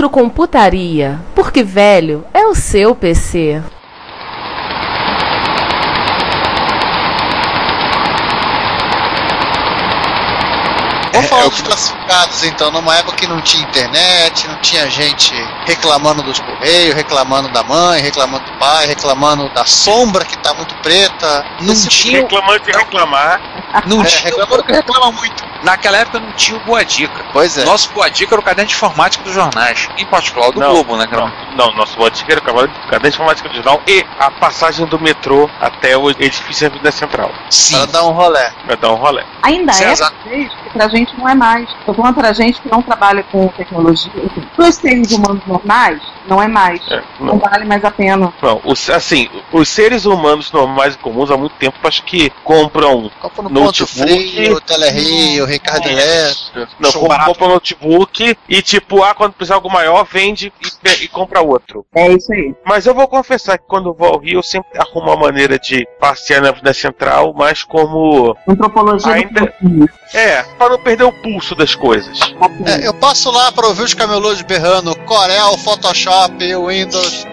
Retrocomputaria, porque velho é o seu PC. Vamos falar dos classificados então, numa época que não tinha internet, não tinha gente reclamando dos correios, reclamando da mãe, reclamando do pai, reclamando da sombra que tá muito preta. Não tinha. Reclamando de reclamar. Não É, tinha. reclamando que reclama muito. Naquela época não tinha o Boa Dica. Pois é. Nosso Boa Dica era o caderno de informática dos jornais. Em particular o do Não, Globo, né? Não, não, nosso botiqueiro era o cavalo de informática digital e a passagem do metrô até o edifício da Avenida Central. Sim. Para dar um rolé. Pra dar um rolê. Ainda César. é, que pra gente não é mais. Tô falando pra gente que não trabalha com tecnologia. Enfim, pros seres humanos normais, não é mais. É, Não não. vale mais a pena. Não, os, assim, os seres humanos normais e comuns há muito tempo acho que compram. Compra no Notebook. Ponto Frio, Ricardo Eletro. Não, compra, compra notebook e tipo, ah, quando precisar algo maior, vende e, e compra outro. É isso aí. Mas eu vou confessar que quando vou ao Rio, eu sempre arrumo uma maneira de passear na Central, mas como. Antropologia Ainda- do. É, para não perder o pulso das coisas. É, eu passo lá para ouvir os camelôs berrando Corel, Photoshop, Windows.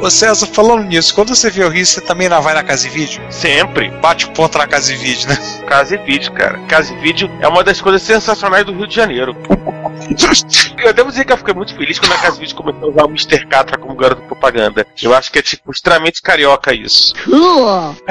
Ô César, falando nisso, quando você vê o Rio, você também não vai na casa e vídeo? Sempre. Bate o ponto na casa e vídeo, né? Casa e vídeo, cara. Casa e vídeo é uma das coisas sensacionais do Rio de Janeiro. Eu devo dizer que eu fiquei muito feliz quando a Casa Vídeo começou a usar o Mr. Catra como garoto propaganda. Eu acho que é, tipo, extremamente carioca isso.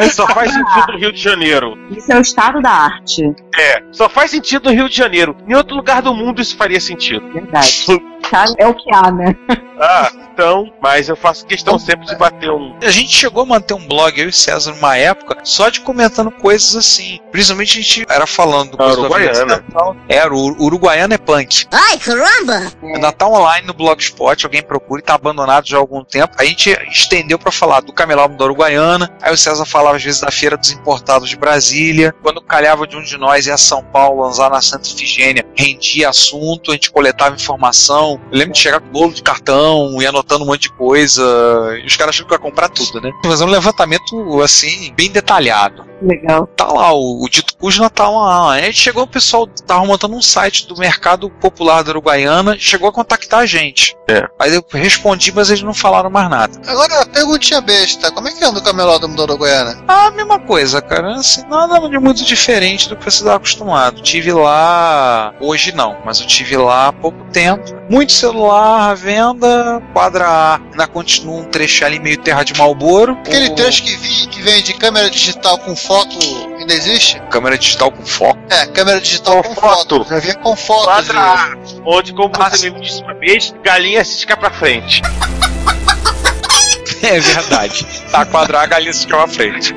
Só faz sentido no Rio de Janeiro. isso é o estado da arte. É, só faz sentido no Rio de Janeiro. Em outro lugar do mundo isso faria sentido. Verdade. Cara, É o que há, né? Ah, então, mas eu faço questão sempre de bater um. A gente chegou a manter um blog, eu e César, numa época, só de comentando coisas assim. Principalmente a gente era falando A coisa do Uruguaiana. Natal. Era, o Uruguaiana é punk. Ai, caramba! Ainda tá online no Blogspot, alguém procura e tá abandonado já há algum tempo. A gente estendeu pra falar do camelódromo da Uruguaiana. Aí o César falava às vezes da Feira dos Importados de Brasília. Quando calhava de um de nós ir a São Paulo, lançar na Santa Ifigênia, rendia assunto, a gente coletava informação. Eu lembro de chegar com bolo de cartão e anotando um monte de coisa. E os caras achando que ia comprar tudo, né? Fazer um levantamento assim, bem detalhado Legal. tá lá, o, o dito cujo tá lá. Aí chegou o pessoal, tava montando um site do mercado popular da Uruguaiana, chegou a contactar a gente. É. Aí eu respondi, mas eles não falaram mais nada. Agora, perguntinha besta: como é que anda o camelódromo da Uruguaiana? Ah, a mesma coisa, cara. Assim, nada de muito diferente do que você estava acostumado. Tive lá, hoje não, mas eu tive lá há pouco tempo. Muito celular à venda, quadra A, ainda continua um trecho ali meio terra de Malboro. Aquele trecho que, vi, que vem de câmera digital com foto ainda existe? Câmera digital com foco. É, câmera digital Com com, foto. foto. Já vinha com foto. Quadra onde, como Ah, você me disse uma vez, galinha se estica pra frente. É verdade. Tá, quadrar a galinha se fica à frente.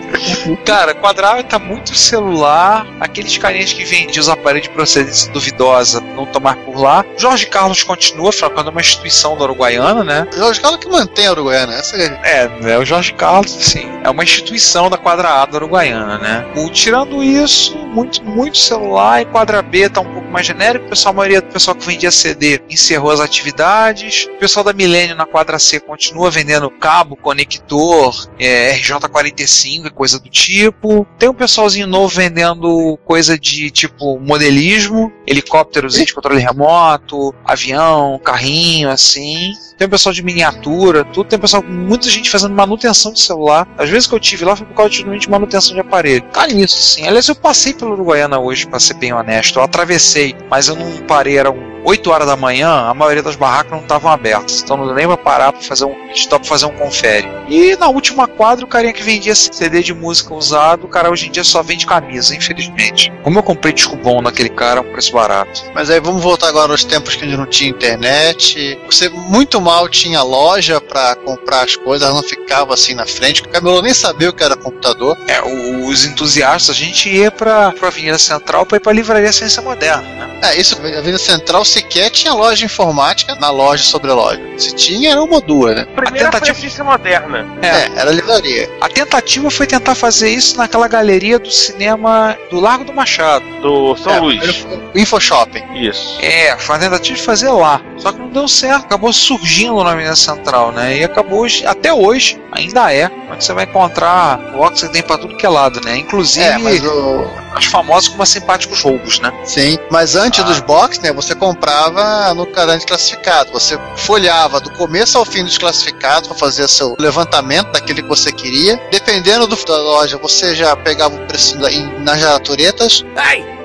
Cara, quadrar tá muito celular. Aqueles carinhas que vendiam os aparelhos de procedência duvidosa não tomar por lá. Jorge Carlos continua, é uma instituição da Uruguaiana, né? Jorge Carlos que mantém a Uruguaiana. Essa é... É, né? O Jorge Carlos, assim, é uma instituição da quadra A da Uruguaiana, né? O, tirando isso, muito, muito celular e quadra B tá um pouco mais genérico. O pessoal, a maioria do pessoal que vendia CD encerrou as atividades. O pessoal da Milênio na quadra C continua vendendo cabo, conector, é, RJ45 e coisa do tipo. Tem um pessoalzinho novo vendendo coisa de tipo modelismo, helicópteros de controle remoto, avião, carrinho, assim. Tem um pessoal de miniatura, tudo. Tem um pessoal, muita gente fazendo manutenção de celular. Às vezes que eu tive lá foi por causa de, manutenção de aparelho. Tá nisso, sim. Aliás, eu passei pelo Uruguaiana hoje, pra ser bem honesto. Eu atravessei, mas eu não parei, era um 8 horas da manhã, a maioria das barracas não estavam abertas. Então não pra parar pra fazer um stop fazer um confere. E na última quadra, o carinha que vendia CD de música usado, o cara hoje em dia só vende camisa, infelizmente. Como eu comprei disco bom naquele cara, um preço barato. Mas aí vamos voltar agora aos tempos que a gente não tinha internet. Você muito mal tinha loja pra comprar as coisas, ela não ficava assim na frente. O cabelo nem sabia o que era computador. É, os entusiastas, a gente ia pra, pra Avenida Central pra ir pra Livraria Ciência Moderna, né? É, isso, a Avenida Central sequer tinha loja de informática na loja sobre loja. Se tinha, era uma ou duas, né? A primeira A tentativa- a moderna. É, era livraria. A tentativa foi tentar fazer isso naquela galeria do cinema do Largo do Machado. Do São É, Luís. O InfoShopping. Isso. É, foi uma tentativa de fazer lá. Só que não deu certo, acabou surgindo na Avenida Central, né? E acabou hoje, até hoje, ainda é. Onde você vai encontrar box que tem pra tudo que é lado, né? Inclusive É, mas o. os famosos como simpáticos roubos, né? Sim, mas antes Ah. dos box, né, você comprava no caderno de classificado. Você folhava do começo ao fim dos classificados para fazer seu levantamento daquele que você queria. Dependendo do, da loja, você já pegava o preço em, nas jaraturetas.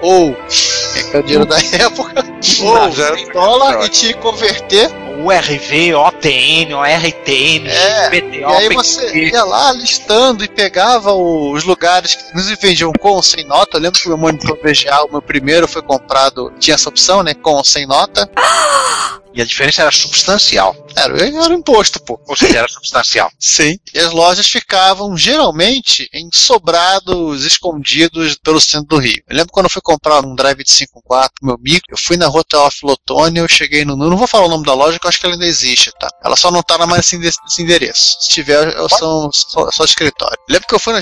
Ou, é que é o dinheiro da época, ou era- em dólar e te converter. O RV, OTN, ORTN, É, PTO, E aí você ia lá listando e pegava os lugares que nos vendiam com ou sem nota. Eu lembro que o meu monitor VGA, o meu primeiro, foi comprado, tinha essa opção, né? Com ou sem nota. E a diferença era substancial. Era, era imposto, pô. Ou seja, era substancial. Sim. E as lojas ficavam geralmente em sobrados escondidos pelo centro do Rio. Eu lembro quando eu fui comprar um drive de 5.4 meu micro, eu fui na rua Teófilo Otoni, eu cheguei no. Não vou falar o nome da loja, que eu acho que ela ainda existe, tá? Ela só não tá mais nesse endereço. Se tiver, eu sou só, só escritório. Eu lembro que eu fui na.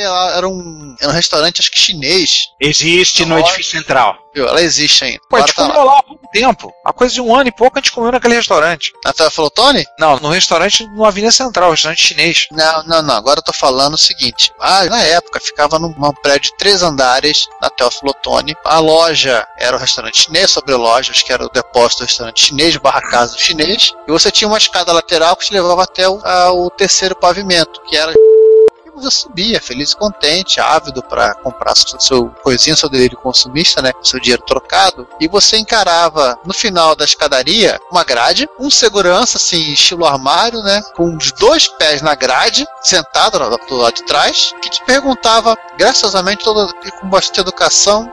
Ela era um, era um restaurante, acho que chinês. Existe no edifício central. Viu? Ela existe ainda. Pô, a gente tá comeu lá. lá há pouco tempo. Há coisa de um ano e pouco a gente comeu naquele restaurante. Na Teófilo Otoni? Não, no restaurante no Avenida Central, restaurante chinês. Não, não, não. Agora eu tô falando o seguinte. Ah, na época ficava num, num prédio de três andares na Teófilo Otoni. A loja era o restaurante chinês sobre lojas, que era o depósito do restaurante chinês, barra casa do chinês. E você tinha uma escada lateral que te levava até o, a- o terceiro pavimento, que era. Você subia, feliz e contente, ávido para comprar seu, seu coisinha, seu delírio consumista, né? Seu dinheiro trocado. E você encarava no final da escadaria uma grade, um segurança, assim, estilo armário, né? Com os dois pés na grade, sentado lá do lado de trás, que te perguntava, graciosamente, toda, e com bastante educação,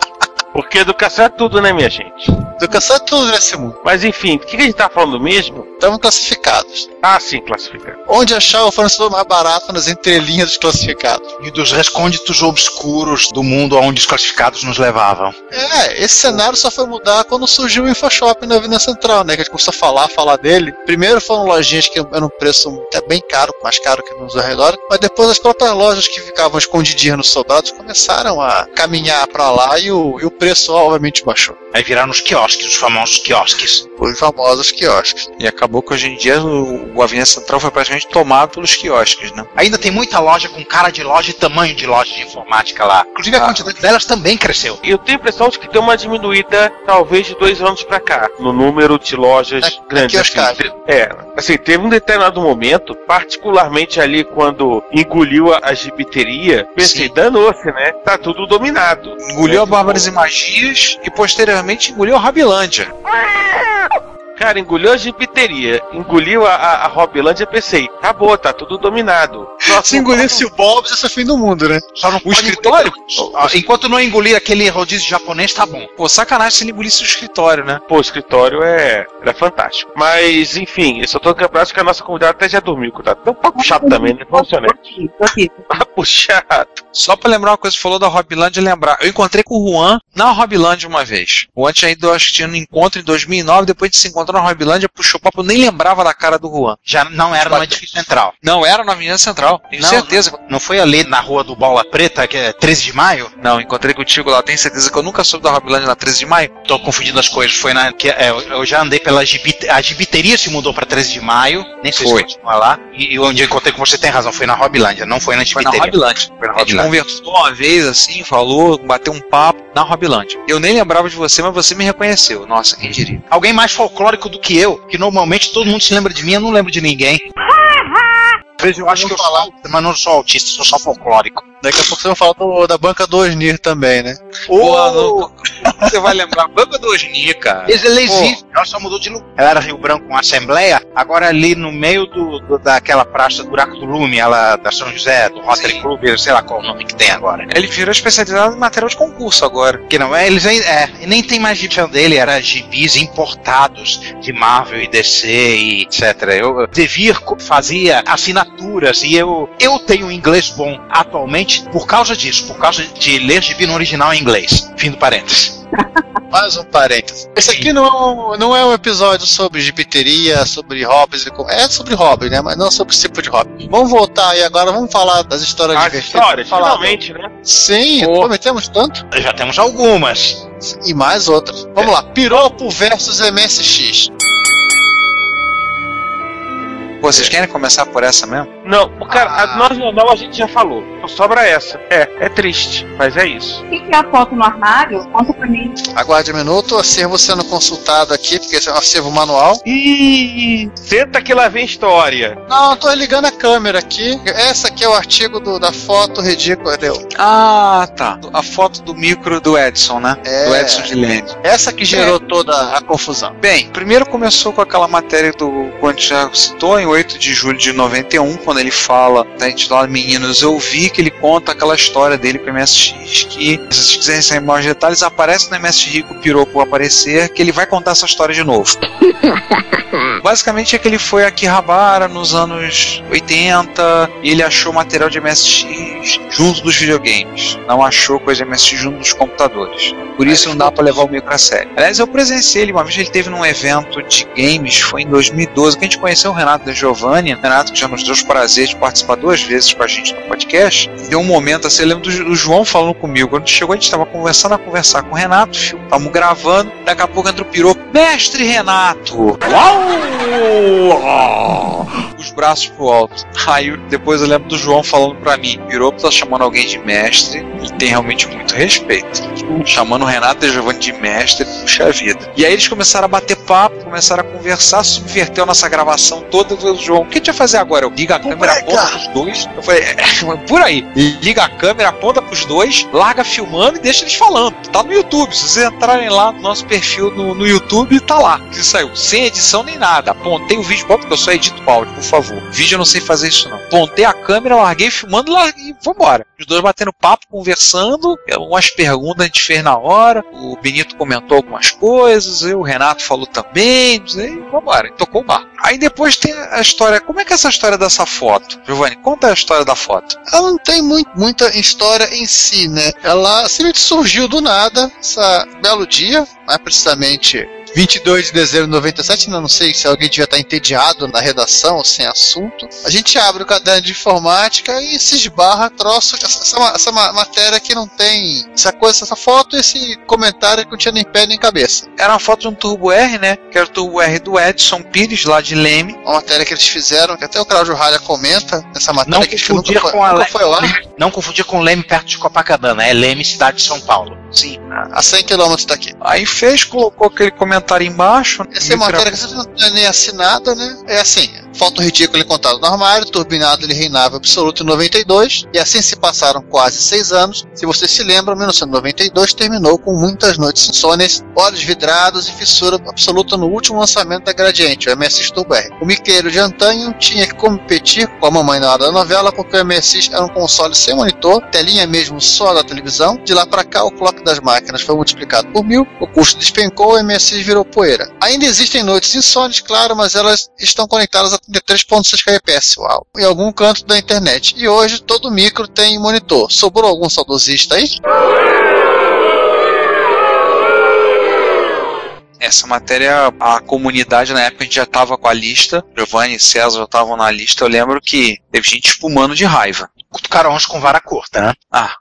Porque educação é tudo, né, minha gente? educação é tudo nesse mundo. Mas enfim, do que a gente tá falando mesmo? Estavam classificados. Ah, sim, classificado. Onde achar o fornecedor mais barato nas entrelinhas dos classificados? E dos recônditos obscuros do mundo aonde os classificados nos levavam. É, esse cenário só foi mudar quando surgiu o InfoShop na Avenida Central, né? Que a gente começou a falar, falar dele. Primeiro foram lojinhas que eram um preço até bem caro, mais caro que nos arredores, mas depois as próprias lojas que ficavam escondidinhas nos sobrados começaram a caminhar pra lá e o, e o preço obviamente baixou. Aí viraram os quiosques, os famosos quiosques. Os famosos quiosques. E acabou que hoje em dia o, o Avenida Central foi praticamente tomado pelos quiosques, né? Ainda tem muita loja com cara de loja e tamanho de loja de informática lá. Inclusive a Ah. quantidade delas também cresceu. E eu tenho a impressão de que deu uma diminuída, talvez, de dois anos pra cá, no número de lojas Na- na grandes. quioscagem. te- é, assim, teve um determinado momento, particularmente ali quando engoliu a, a gibiteria, pensei, danou-se, né? Tá tudo dominado. Engoliu a Né? Bárbaras e Magias e posteriormente engoliu a Rabilândia. Cara, engoliu a gibiteria, engoliu a, a, a Robilândia, pensei, acabou, tá tudo dominado. Se engolisse o Bob's, esse é o fim do mundo, né? Só não O escritório? engolir- Ah, Enquanto não engolir aquele rodízio japonês, tá bom. Pô, sacanagem se ele engolisse o escritório, né? Pô, o escritório é, era fantástico. Mas, enfim, eu só tô acho que a nossa convidada até já dormiu, tá tão papo chato também, né? Aqui. Papo chato. Só pra lembrar uma coisa que você falou da Robilândia, lembrar. Eu encontrei com o Juan na Robilândia uma vez. O Juan tinha ido, acho que tinha um encontro em 2009, depois de se encontrar na Robilândia, puxou papo, eu nem lembrava da cara do Juan. Já não era no edifício central. Não, era na Avenida Central, tenho Não, certeza. Não foi ali na rua do Bola Preta, que é 13 de maio? Não, encontrei contigo lá, tenho certeza que eu nunca soube da Robilândia na 13 de maio. Tô confundindo as coisas. Foi na. Que, é, eu- já andei pela gibite, A gibiteria se mudou pra 13 de maio. Nem sei Foi. se continua lá. E, e onde eu encontrei com você tem razão. Foi na Robilândia, não foi na Foi na gibiteria. Robilândia. Foi na A gente Robilândia. conversou uma vez assim, falou, bateu um papo na Robilândia. Eu nem lembrava de você, mas você me reconheceu. Nossa, quem diria. Alguém mais folclórico do que eu, que normalmente todo mundo se lembra de mim, eu não lembro de ninguém. Eu acho que eu falar. sou, mas não sou autista, sou só folclórico. Daqui a pouco vocês vão falar do- da banca do Osnir também, né? Porra, não- Você vai lembrar, Banca do Osni, cara. Eles ela existe, ela só mudou de lugar. Ela era Rio Branco com Assembleia, agora ali no meio do, do- daquela praça do Buraco do Lume, ela da São José, do Rotary Sim. Club, sei lá qual o nome que tem agora. Ele virou especializado em material de concurso agora. Que não é, eles nem, é, e nem tem mais gibi dele, era gibis importados de Marvel e DC e etc. Eu, Devir fazia assinaturas e eu, eu tenho inglês bom atualmente por causa disso, por causa de ler gibi no original em inglês. Fim do parênteses. Mais um parênteses. Esse aqui não é um, não é um episódio sobre gibiteria, sobre hobbies. É sobre hobby, né? Mas não sobre esse tipo de hobby. Vamos voltar aí agora, vamos falar das histórias As divertidas. histórias, finalmente, né? Sim, Oh. prometemos tanto. Já temos algumas. E mais outras. Vamos lá. Piropo versus MSX. Pô, vocês querem começar por essa mesmo? Não, o cara, Ah. a nós normal a gente já falou. Só sobra essa. É, é triste, mas é isso. O que que é a foto no armário? Conta pra mim. Aguarde um minuto, o acervo sendo consultado aqui, porque esse é um acervo manual. Ih, senta que lá vem história. Não, eu tô ligando a câmera aqui. Essa aqui é o artigo do- da foto ridícula. Deu. Ah, tá. A foto do micro do Edson, né? É. Do Edson de Lene. Essa que gerou toda a confusão. Bem, primeiro começou com aquela matéria do quando já citou, em 8 de julho de 91, quando ele fala, tá intitulado Meninos, eu vi que ele conta aquela história dele pro MSX, que se vocês quiserem saber mais detalhes, aparece no MSX Rico Piropo aparecer, que ele vai contar essa história de novo. Basicamente é que ele foi a Akihabara nos anos 80 e ele achou material de MSX junto dos videogames. Não achou coisa de MSX junto dos computadores. Por isso não dá pra levar o micro a sério. Aliás, eu presenciei ele uma vez, ele teve num evento de games, foi em 2012, que a gente conheceu o Renato da Giovanni. Renato que já nos deu o prazer de participar duas vezes com a gente no podcast. Deu um momento assim, eu lembro do, João falando comigo. Quando chegou, a gente tava conversando a conversar com o Renato, estamos gravando, daqui a pouco entra o piropo. Mestre Renato! Uau! Os braços pro alto. Aí depois eu lembro do João falando pra mim: Piropo tá chamando alguém de mestre, ele tem realmente muito respeito. Chamando o Renato e Giovanni de mestre, puxa vida. E aí eles começaram a bater papo, começaram a conversar, subverteu nossa gravação toda. Falei, João, o que a gente vai fazer agora? Eu ligo a câmera, aponta pros dois. Eu falei, é, por aí. Liga a câmera, aponta pros dois, larga filmando e deixa eles falando. Tá no YouTube. Se vocês entrarem lá no nosso perfil no, no YouTube, tá lá. Que saiu. Sem edição nem nada. Apontei o vídeo, porque eu só edito o áudio, favor. Vídeo eu não sei fazer isso não. Apontei a câmera, larguei filmando larguei, e vambora. Os dois batendo papo, conversando. Umas perguntas a gente fez na hora. O Benito comentou algumas coisas. Eu, o Renato falou também. E vambora. Tocou o barco. Aí depois tem a história. Como é que é essa história dessa foto? Giovanni, conta a história da foto. Ela não tem muito, muita história em si, né? Ela simplesmente surgiu do nada, essa belo dia, mais precisamente 22 de dezembro de 97, ainda não sei se alguém devia estar entediado na redação ou sem assunto. A gente abre o caderno de informática e se esbarra troço, essa, essa, essa ma- matéria que não tem essa coisa, essa foto e esse comentário que não tinha nem pé nem cabeça. Era uma foto de um Turbo R, né? Que era o Turbo R do Edson Pires, lá de Leme. Uma matéria que eles fizeram, que até o Claudio Ralha comenta nessa matéria Não que que nunca foi, com a nunca Le- foi ar. Não confundir com Leme perto de Copacabana, é Leme, cidade de São Paulo. Sim, a 100 km daqui. Aí fez, colocou aquele comentário embaixo. Essa é uma matéria que não é nem assinada, né? É assim, foto ridícula encontrada no armário, turbinado ele reinava absoluto em 92, e assim se passaram quase seis anos. Se você se lembra, 1992 terminou com muitas noites insônias, olhos vidrados e fissura absoluta no último lançamento da Gradiente, o MSX Turbo R. O miqueiro de antanho tinha que competir com a mamãe na hora da novela, porque o MSX era um console sem monitor, telinha mesmo só da televisão. De lá para cá, o clock das máquinas foi multiplicado por mil, o custo despencou, o MSX virou poeira. Ainda existem noites insônias, claro, mas elas estão conectadas a 33.6 kbps, uau, em algum canto da internet. E hoje todo micro tem monitor. Sobrou algum saudosista aí? Essa matéria, a comunidade na época a gente já tava com a lista, Giovanni e César já estavam na lista. Eu lembro que teve gente espumando de raiva. Cutucaram uns com vara curta, né? Ah,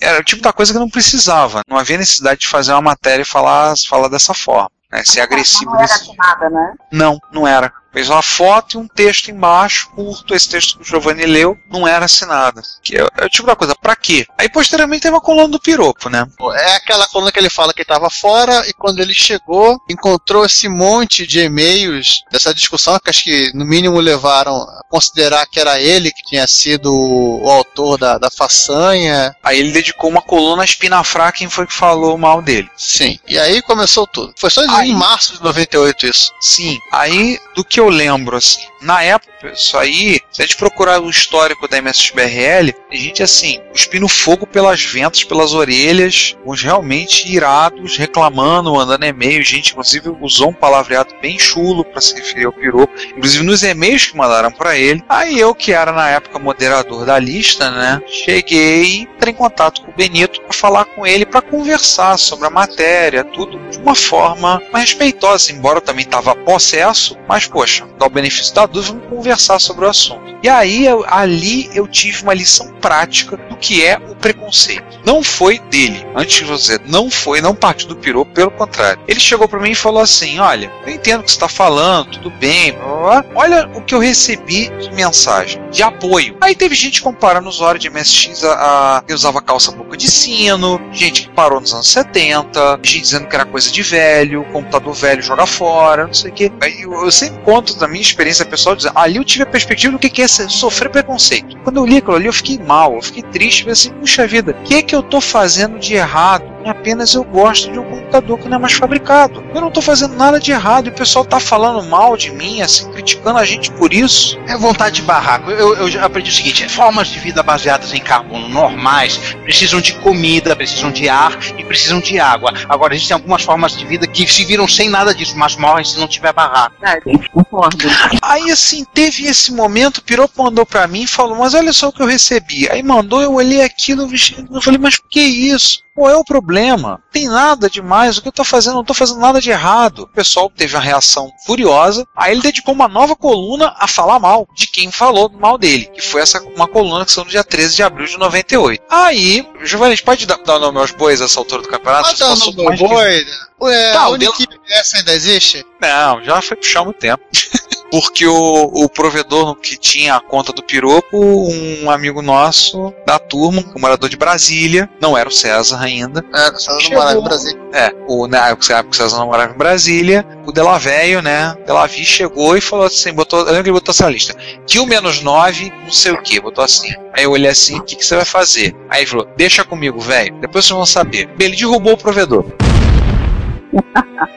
era o tipo da coisa que não precisava. Não havia necessidade de fazer uma matéria e falar, falar dessa forma. Né, ser agressivo. Não era assinada, né? Não, não era. Fez uma foto e um texto embaixo, curto, esse texto que o Giovanni leu, não era assinada. Que é, é o tipo da coisa, pra quê? Aí posteriormente teve uma coluna do piropo, né? É aquela coluna que ele fala que estava fora e quando ele chegou, encontrou esse monte de e-mails dessa discussão que acho que no mínimo levaram a considerar que era ele que tinha sido o autor da, da façanha. Aí ele dedicou uma coluna a espinafrar quem foi que falou mal dele. Sim. E aí começou tudo. Foi só Aí- em março de 98 isso. Sim, aí do que eu lembro, assim, na época, isso aí, se a gente procurar o histórico da MSXBRL, tem gente assim, cuspindo fogo pelas ventas, pelas orelhas, uns realmente irados, reclamando, mandando e-mail, gente, inclusive usou um palavreado bem chulo para se referir ao Piropo, inclusive nos e-mails que mandaram para ele. Aí eu, que era na época moderador da lista, né, cheguei, entrei em contato com o Benito para falar com ele, para conversar sobre a matéria, tudo de uma forma mais respeitosa, embora eu também estava possesso, mas poxa, dá o benefício da dúvida, vamos conversar sobre o assunto. E aí, eu- ali eu tive uma lição prática do que é o preconceito. Não foi dele, antes de você, não foi, não partiu do pirou, pelo contrário. Ele chegou para mim e falou assim: Olha, eu entendo o que você está falando, tudo bem, blá, blá, blá. olha o que eu recebi de mensagem, de apoio. Aí teve gente comparando os horas de MSX a, a que usava calça boca de sino, gente que parou nos anos 70, gente dizendo que era coisa de velho, computador velho joga fora, não sei o que. Aí eu, eu sempre conto da minha experiência pessoal dizendo, ali eu tive a perspectiva do que é sofrer preconceito. Quando eu li aquilo ali, eu fiquei mal, eu fiquei triste, falei assim, puxa vida, o que é que eu tô fazendo de errado? Apenas eu gosto de um computador que não é mais fabricado. Eu não tô fazendo nada de errado e o pessoal tá falando mal de mim, assim, criticando a gente por isso. É vontade de barraco. Eu, eu já aprendi o seguinte: formas de vida baseadas em carbono normais precisam de comida, precisam de ar e precisam de água. Agora, existem algumas formas de vida que se viram sem nada disso, mas morrem se não tiver barraco. É, concordo. Aí assim, teve esse momento, o Piropo mandou pra mim e falou, mas olha só o que eu recebi. Aí mandou, eu olhei aquilo, eu falei, mas que isso? Qual é o problema? Não tem nada demais, o que eu tô fazendo? Não tô fazendo nada de errado. O pessoal teve uma reação furiosa, aí ele dedicou uma nova coluna a falar mal de quem falou mal dele, que foi essa uma coluna que saiu no dia 13 de abril de 98. Aí, Giovanni, pode dar, dar nome aos bois a essa altura do campeonato? Mas dando Passou no mais de- boi. Ué, Tá, a o dele- Unique essa ainda existe? Não, já foi há muito tempo. Porque o, o provedor que tinha a conta do Piropo, um amigo nosso da turma, um morador de Brasília, não era o César ainda. É, só não Chegou. morava no Brasil. É, o, na época que o César não morava em Brasília, o Delaveio, né? Delavi chegou e falou assim: botou, eu lembro que ele botou essa lista. Kill menos 9, não sei o que, botou assim. Aí eu olhei assim: o que, que você vai fazer? Aí ele falou: deixa comigo, velho, depois vocês vão saber. Ele derrubou o provedor.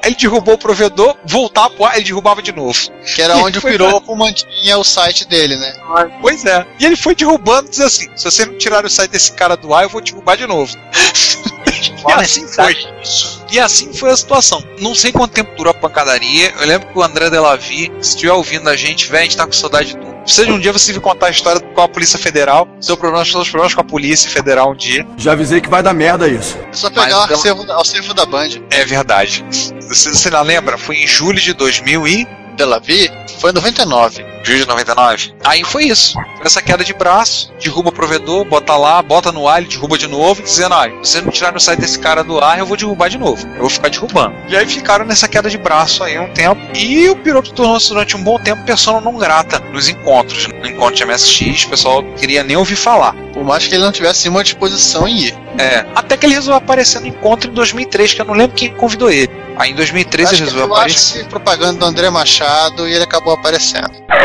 Aí ele derrubou o provedor, voltava pro ar, ele derrubava de novo. Que era onde o Piropo mantinha o site dele, né? Pois é. E ele foi derrubando, diz assim: se você não tirar o site desse cara do ar, eu vou derrubar de novo. e assim foi. E assim foi a situação. Não sei quanto tempo durou a pancadaria. Eu lembro que o André Delavi, se estiver ouvindo a gente, velho, a gente tá com saudade de tudo. Precisa de um dia você vir contar a história com a Polícia Federal, seu problema, seus problemas com a Polícia Federal um dia. Já avisei que vai dar merda isso. É só pegar Mas o então- acervo, da- acervo da Band. É verdade. Você, você não lembra? Foi em julho de 2000 e... Delavi foi em 99. Julho de 99. Aí foi isso. Foi essa queda de braço, derruba o provedor, bota lá, bota no ar, ele derruba de novo, dizendo, ah, se você não tirar no site desse cara do ar, eu vou derrubar de novo. Eu vou ficar derrubando. E aí ficaram nessa queda de braço aí um tempo. E o piloto tornou-se durante um bom tempo persona não grata nos encontros. No encontro de MSX, o pessoal queria nem ouvir falar. Por mais que ele não tivesse nenhuma disposição em ir. É. Até que ele resolveu aparecer no encontro em 2003, que eu não lembro quem convidou ele. Aí em 2013 ele resolveu eu aparecer. acho que propaganda do André Machado e ele acabou aparecendo.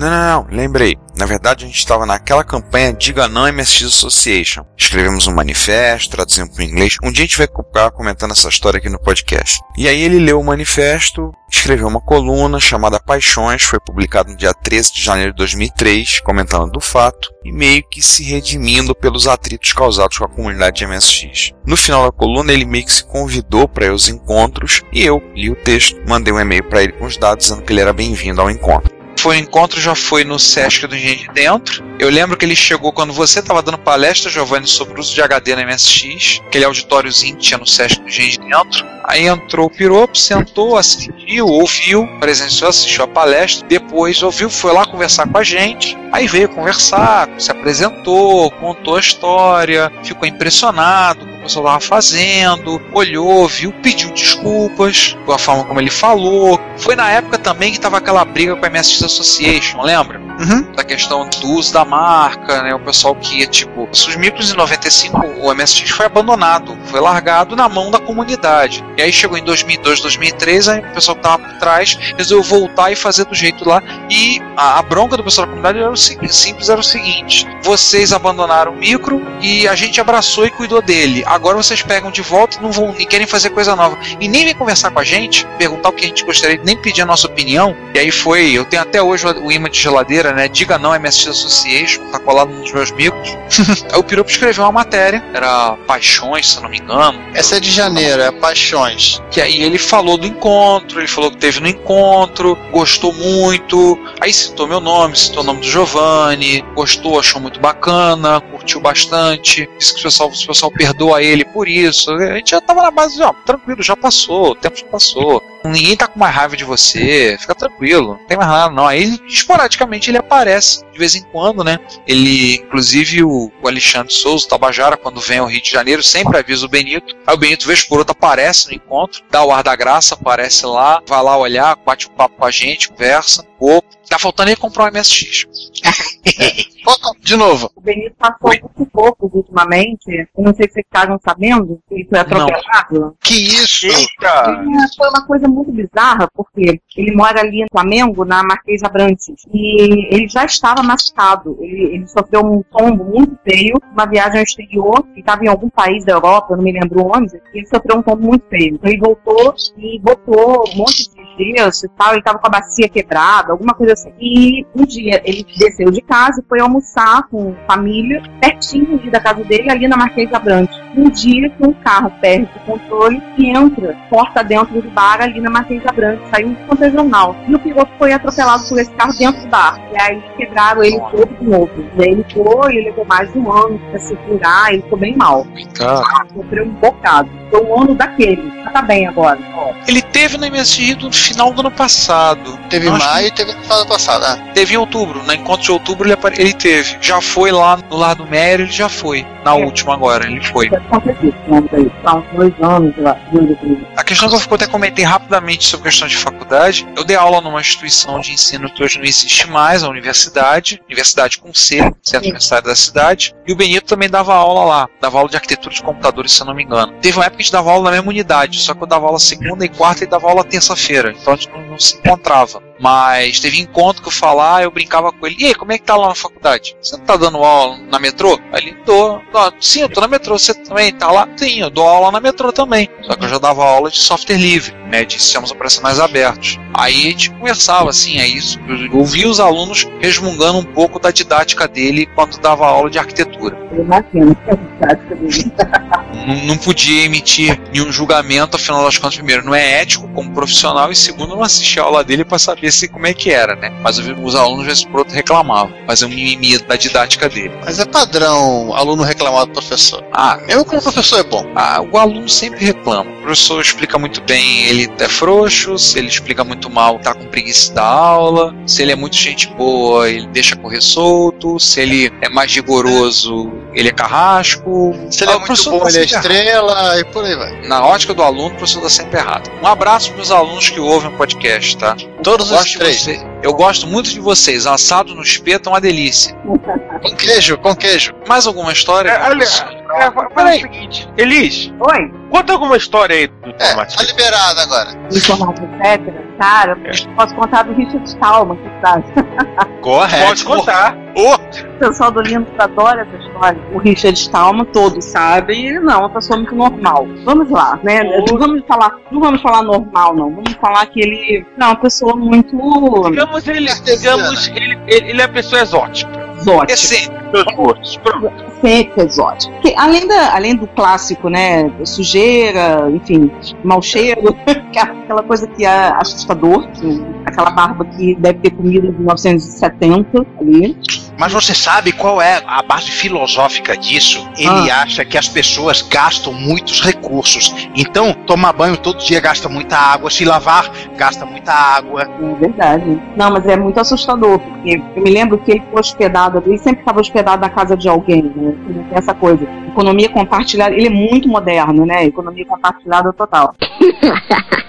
Não, não, não, lembrei. Na verdade, a gente estava naquela campanha Diga Não MSX Association. Escrevemos um manifesto, traduzimos para o inglês. Um dia a gente vai ficar comentando essa história aqui no podcast. E aí ele leu o manifesto, escreveu uma coluna chamada Paixões, foi publicado no dia 13 de janeiro de 2003, comentando do fato e meio que se redimindo pelos atritos causados com a comunidade de MSX. No final da coluna, ele meio que se convidou para aos encontros e eu li o texto, mandei um e-mail para ele com os dados dizendo que ele era bem-vindo ao encontro. Foi um encontro, já foi no Sesc do Engenho de Dentro. Eu lembro que ele chegou quando você estava dando palestra, Giovanni, sobre o uso de HD na MSX, aquele auditóriozinho que tinha no Sesc do Engenho de Dentro. Aí entrou o Piropo, sentou, assistiu, ouviu, presenciou, assistiu a palestra, depois ouviu, foi lá conversar com a gente, aí veio conversar, se apresentou, contou a história, ficou impressionado com o que o pessoal estava fazendo, olhou, viu, pediu desculpas com a forma como ele falou. Foi na época também que estava aquela briga com a MSX Association, lembra? Uhum. Da questão do uso da marca, né? O pessoal que ia, tipo, os micros em 95, o MSX foi abandonado, foi largado na mão da comunidade. E aí chegou em 2002, 2003, aí o pessoal que tava por trás resolveu voltar e fazer do jeito lá. E a, a bronca do pessoal da comunidade era o seguinte, simples era o seguinte: vocês abandonaram o micro e a gente abraçou e cuidou dele. Agora vocês pegam de volta e não vão e querem fazer coisa nova. E nem vem conversar com a gente, perguntar o que a gente gostaria, nem pedir a nossa opinião. E aí foi, eu tenho até hoje o imã de geladeira, né? Diga não MSX Association, tá colado nos meus micros. aí o Piropo escreveu uma matéria, era Paixões, se não me engano. Essa é de janeiro, é Paixões. Que aí ele falou do encontro, ele falou que teve no encontro, gostou muito, aí citou meu nome, citou o nome do Giovanni, gostou, achou muito bacana, curtiu bastante, disse que o pessoal, o pessoal perdoa ele por isso. A gente já tava na base ó, tranquilo, já passou, o tempo já passou. Ninguém tá com mais raiva de você, fica tranquilo, não tem mais nada não. Aí esporadicamente ele aparece de vez em quando, né? Ele, inclusive o, o Alexandre Souza, o Tabajara, quando vem ao Rio de Janeiro, sempre avisa o Benito. Aí o Benito, vez por outra, aparece no encontro, dá o ar da graça, aparece lá, vai lá olhar, bate um papo com a gente, conversa um pouco. Tá faltando ele comprar um MSX. De novo. O Benito passou muito pouco ultimamente. Eu não sei se vocês estavam sabendo. Ele foi atropelado. Que isso? Eita! É, Foi uma coisa muito bizarra, porque ele mora ali no Flamengo, na Marquês Abrantes. E ele já estava machucado. Ele, ele sofreu um tombo muito feio, uma viagem ao exterior. Ele estava em algum país da Europa, eu não me lembro onde. E ele sofreu um tombo muito feio. Então ele voltou e botou um monte de gesso e tal. Ele estava com a bacia quebrada, alguma coisa assim. E um dia ele desceu de casa e foi almoçar com família, pertinho da casa dele, ali na Marquês Abrantes. Um dia que um carro perde o controle e entra, porta dentro do bar ali na Marquês Abrantes. Saiu um contra jornal. E o piloto foi atropelado por esse carro dentro do bar. E aí quebraram ele todo de novo. E aí ele foi, ele levou mais de um ano pra se curar, ele ficou bem mal. Cara. Sofreu um bocado. Foi um ano daquele. Tá bem agora. Ó. Ele teve no MSX no final do ano passado. Teve Acho maio e teve no ano passado. Ah, Teve em outubro. No encontro de outubro ele, apare- ele teve. Já foi lá no lado Mério, ele já foi. Na É. última agora, ele foi. Ano aí. Tá. A questão que eu até comentei rapidamente sobre questão de faculdade, eu dei aula numa instituição de ensino que hoje não existe mais, a universidade, Universidade com C, Centro Universitário da cidade, e o Benito também dava aula lá, dava aula de arquitetura de computadores, se eu não me engano. Teve uma época a gente dava aula na mesma unidade, só que eu dava aula segunda e quarta e dava aula terça-feira, então a gente não, não se encontrava. Mas teve encontro que eu falar, eu brincava com ele, e aí, como é que tá lá na faculdade? Você não tá dando aula na metrô? Aí ele, dou, dou. sim, eu tô na metrô, você também tá lá? Sim, eu dou aula na metrô também. Só que eu já dava aula de software livre, né, de sistemas operacionais abertos. Aí a gente conversava assim, é isso. Eu ouvia os alunos resmungando um pouco da didática dele quando dava aula de arquitetura. Eu imagino que é prática dele. Não, não podia emitir nenhum julgamento, afinal das contas, primeiro, não é ético como profissional, e segundo, não assisti a aula dele para saber se como é que era, né? Mas eu vi os alunos, vez por outro, reclamavam, fazer um mimimi da didática dele. Mas é padrão aluno reclamar do professor. Ah, Mesmo quando o professor é bom. Ah, o aluno sempre reclama. O professor explica muito bem, ele é frouxo, se ele explica muito mal, tá com preguiça da aula, se ele é muito gente boa, ele deixa correr solto, se ele é mais rigoroso, ele é carrasco. Se ele Ah, é muito bom, tá ele é sempre errado. estrela e por aí vai. Na ótica do aluno, o professor tá sempre errado. Um abraço para meus alunos que ouvem o podcast, tá? Todos os gosto de três. você- Eu gosto muito de vocês. Assado no espeto é uma delícia. Com queijo, com queijo. Mais alguma história? É, olha, é, fa- faz o seguinte, Elis, Oi? conta alguma história aí do É, Tomate. tá liberado agora. Informática, etc. Cara, posso contar do Richard Stallman, que sabe? Correto. Pode contar. O pessoal do Linux adora essa história. O Richard Stallman, todos sabem, ele não é uma pessoa muito normal. Vamos lá, né? Não vamos falar, não vamos falar normal, não. Vamos falar que ele não, é uma pessoa muito Digamos, ele, digamos ele, ele, ele é uma pessoa exótica. exótica. Excêntrico. Seus gostos. Pronto. Sempre exótico. Porque além, da, além do clássico, né? Sujeira, enfim, mau cheiro, que aquela coisa que é assustador, que- aquela barba que deve ter comido em 1970 ali. Mas você sabe qual é a base filosófica disso? Ele Ah. acha que as pessoas gastam muitos recursos. Então, tomar banho todo dia gasta muita água, se lavar gasta muita água. É verdade. Não, mas é muito assustador, porque eu me lembro que ele foi hospedado, ele sempre estava hospedado na casa de alguém, né? Essa coisa. Economia compartilhada, ele é muito moderno, né? Economia compartilhada total.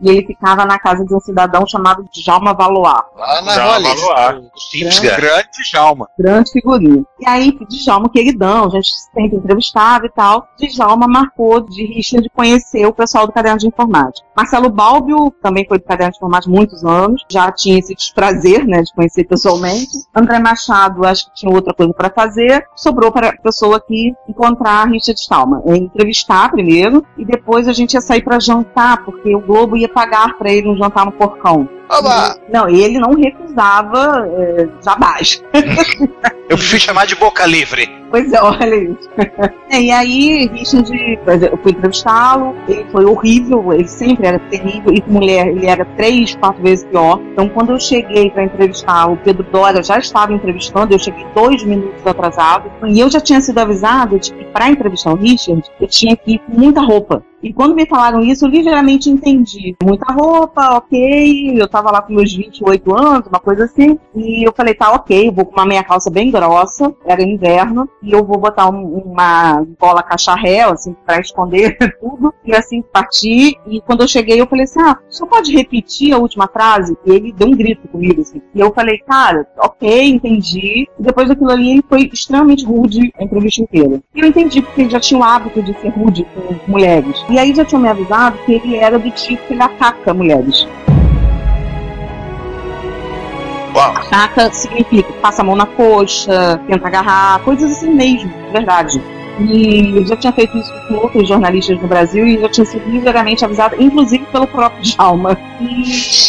e ele ficava na casa de um cidadão chamado Djalma Valois. Lá na Alice. Valoar. Simples, Grande Djalma. grande figurinha. E aí, Djalma, queridão, a gente sempre entrevistava e tal. Djalma marcou de Richard de conhecer o pessoal do Caderno de Informática. Marcelo Balbio também foi do Caderno de Informática há muitos anos, já tinha esse desprazer, né, de conhecer pessoalmente. André Machado, acho que tinha outra coisa para fazer. Sobrou para a pessoa aqui encontrar Richard Stallman. É, entrevistar primeiro e depois a gente ia sair para jantar, porque o Globo ia pagar para ele um jantar no porcão. Oba! Não, ele não recusava é, jamais. Eu prefiro chamar de boca livre. Pois é, olha isso. É, e aí, Richard, eu fui entrevistá-lo, ele foi horrível, ele sempre era terrível, e com mulher ele era três, quatro vezes pior. Então, quando eu cheguei para entrevistar, o Pedro Dória já estava entrevistando, eu cheguei dois minutos atrasado, e eu já tinha sido avisado de que para entrevistar o Richard, eu tinha que ir com muita roupa. E quando me falaram isso, eu ligeiramente entendi. Muita roupa, ok. Eu tava lá com meus 28 anos, uma coisa assim. E eu falei, tá, ok, vou com uma meia calça bem grossa, era inverno, e eu vou botar um- uma bola cacharel, assim, pra esconder tudo. E assim, parti. E quando eu cheguei, eu falei assim, ah, só pode repetir a última frase? E ele deu um grito comigo, assim. E eu falei, cara, ok, entendi. E depois daquilo ali, ele foi extremamente rude a entrevista inteira. E eu entendi, porque ele já tinha o hábito de ser rude com mulheres. E aí já tinham me avisado que ele era do tipo que ele ataca mulheres. Ataca significa passa a mão na coxa, tenta agarrar, coisas assim mesmo, de verdade. E eu já tinha feito isso com outros jornalistas no Brasil e já tinha sido ligeiramente avisado, inclusive pelo próprio Djalma. E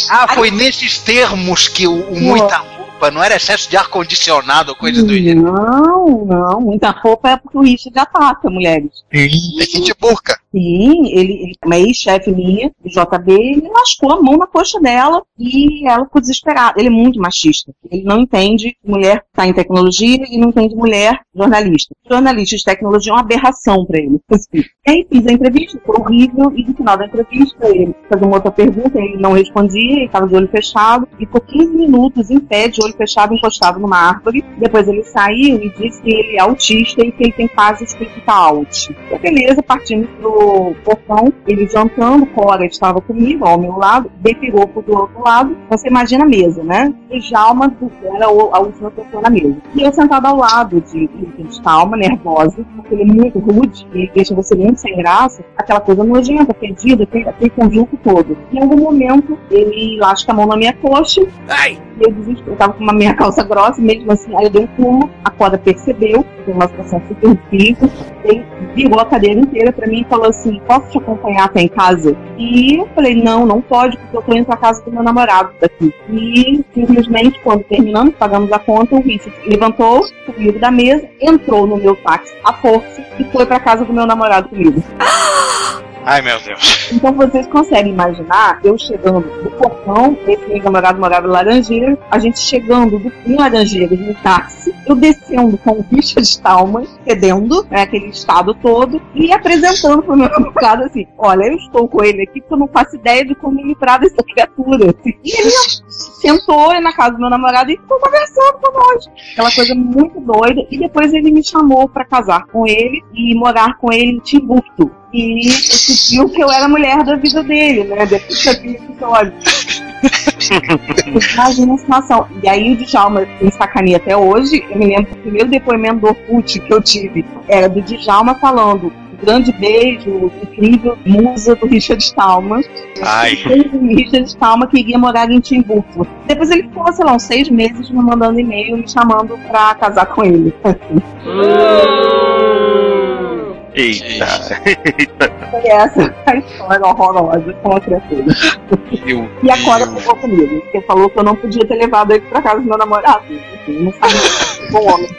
Ah, foi nesses termos que o, o muita roupa não era excesso de ar-condicionado ou coisa do gênero. Não, não, muita roupa é porque o Richard ataca mulheres. Tem que de boca. Sim, ele, uma ex-chefe minha, do JB, ele lascou a mão na coxa dela e ela ficou desesperada. Ele é muito machista. Ele não entende que mulher está em tecnologia e não entende mulher jornalista. Jornalista de tecnologia é uma aberração para ele. Assim. Aí fiz a entrevista, foi horrível, e no final da entrevista ele fez uma outra pergunta, ele não respondia, ele estava de olho fechado, e ficou 15 minutos em pé, de olho fechado, encostado numa árvore. Depois ele saiu e disse que ele é autista e que ele tem fase escrita out. E beleza, partimos pro portão, ele jantando, Cora estava comigo, ao meu lado, Bepiroco do outro lado. Você imagina a mesa, né? E Jalma era a última pessoa na mesa. E eu sentada ao lado de de Jalma, nervosa, porque ele é muito rude, ele deixa você muito sem graça, aquela coisa nojenta, perdida, aquele, aquele conjunto todo. Em algum momento, ele lasca a mão na minha coxa, e eu eu tava com uma meia calça grossa, mesmo assim, aí eu dei um pulo, a Cora percebeu, foi uma situação super difícil, ele virou a cadeira inteira pra mim e falou assim, posso te acompanhar até em casa? E eu falei, não, não pode, porque eu tô indo pra casa do meu namorado daqui. E simplesmente, quando terminamos, pagamos a conta, o Richard levantou comigo da mesa, entrou no meu táxi à força e foi pra casa do meu namorado comigo. Ai, meu Deus. Então vocês conseguem imaginar eu chegando do portão, esse meu namorado morava em Laranjeiras, a gente chegando do, em Laranjeiras no táxi, eu descendo com o Richard Stallman, cedendo, né, aquele estado todo, e apresentando pro meu namorado assim: olha, eu estou com ele aqui porque eu não faço ideia de como livrar dessa criatura. E ele sentou na casa do meu namorado e ficou conversando com nós. Aquela coisa muito doida. E depois ele me chamou pra casar com ele e morar com ele em Timbuktu. E decidiu que eu era a mulher da vida dele, né? Depois que eu vi esse episódio. Imagina a situação. E aí o Djalma me sacaneia até hoje. Eu me lembro que o primeiro depoimento do Orkut que eu tive era do Djalma falando grande beijo, incrível, musa do Richard Stallman. Ai. O Richard Stallman que iria morar em Timbuktu. Depois ele ficou, sei lá, uns seis meses me mandando e-mail, me chamando pra casar com ele. Eita. Foi essa a história horrorosa com a criatura. E a Cora ficou comigo, porque falou que eu não podia ter levado ele pra casa do meu namorado. Enfim, não sabia. com o homem.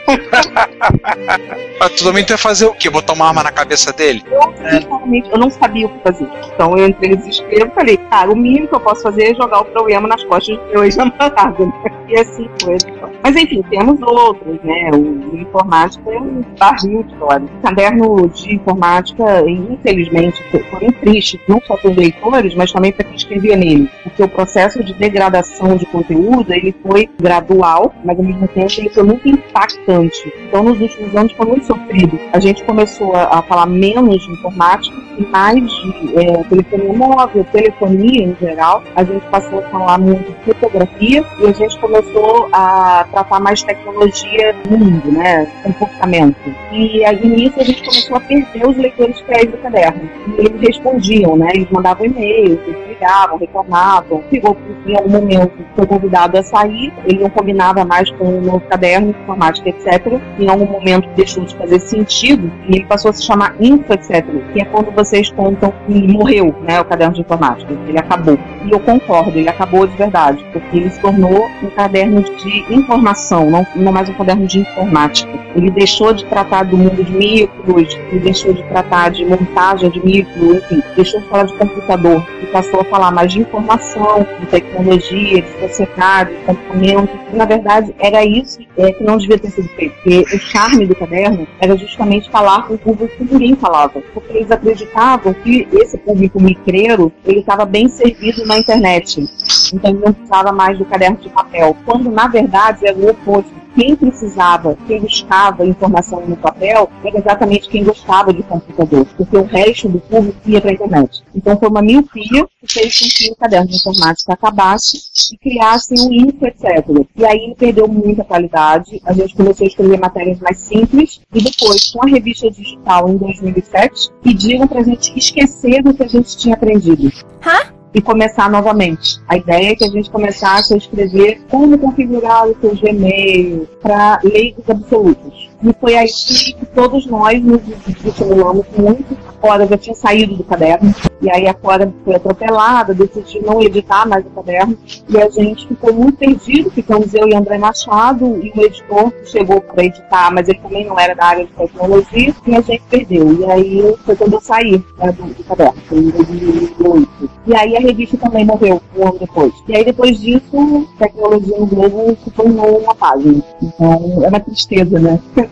Mas tu também ia fazer o quê? Botar uma arma na cabeça dele? Eu, sinceramente, eu não sabia o que fazer. Então eu entrei em desespero e falei, cara, o mínimo que eu posso fazer é jogar o problema nas costas do meu ex-namorado. né? E assim foi. Mas enfim, temos outros, né? O informática é um barril de história. Caderno de informática, infelizmente, muito triste, não só para os leitores, mas também para quem escrevia nele. Porque o processo de degradação de conteúdo, ele foi gradual, mas ao mesmo tempo ele foi muito impactante. Então, nos últimos anos foi muito sofrido. A gente começou a falar menos de informática mais de é, telefonia móvel, telefonia em geral. A gente passou a falar muito de fotografia e a gente começou a tratar mais tecnologia no mundo, né? Comportamento. E aí nisso a gente começou a perder os leitores fiéis do caderno. E eles respondiam, né? Eles mandavam e-mails, eles ligavam, reclamavam. Ficou em algum momento, foi convidado a sair, ele não combinava mais com o novo caderno, informática, etc. Em algum momento deixou de fazer sentido e ele passou a se chamar Info, etc. Que é quando vocês contam que morreu, né? O caderno de informática, ele acabou. E eu concordo, ele acabou de verdade, porque ele se tornou um caderno de informação, não, não mais um caderno de informática. Ele deixou de tratar do mundo de micros, ele deixou de tratar de montagem de micro, enfim, deixou de falar de computador e passou a falar mais de informação, de tecnologia, de sociedade, de comportamento. E, na verdade, era isso é, que não devia ter sido feito, porque o charme do caderno era justamente falar com o público que ninguém falava, porque eles acreditavam que esse público micreiro, ele estava bem servido na internet. Então ele não precisava mais do caderno de papel, quando na verdade era o oposto quem precisava, quem buscava informação no papel, era exatamente quem gostava de computador, porque o resto do público ia para a internet. Então foi uma miopia que fez com que o caderno de informática acabasse e criasse um info, etc. E aí ele perdeu muita qualidade, a gente começou a escrever matérias mais simples, e depois, com a revista digital em 2007, pediram para a gente esquecer do que a gente tinha aprendido e começar novamente. A ideia é que a gente começasse a escrever como configurar o seu Gmail para leigos absolutos. E foi aí que todos nós nos estimulamos muito. A Cora já tinha saído do caderno, e aí a Cora foi atropelada, decidiu não editar mais o caderno, e a gente ficou muito perdido. Ficamos eu e André Machado, e o editor que chegou para editar, mas ele também não era da área de tecnologia, e a gente perdeu. E aí foi quando eu saí né, do, do caderno, em 2008. E aí a revista também morreu um ano depois. E aí depois disso, tecnologia no Globo se tornou uma página. Então é uma tristeza, né?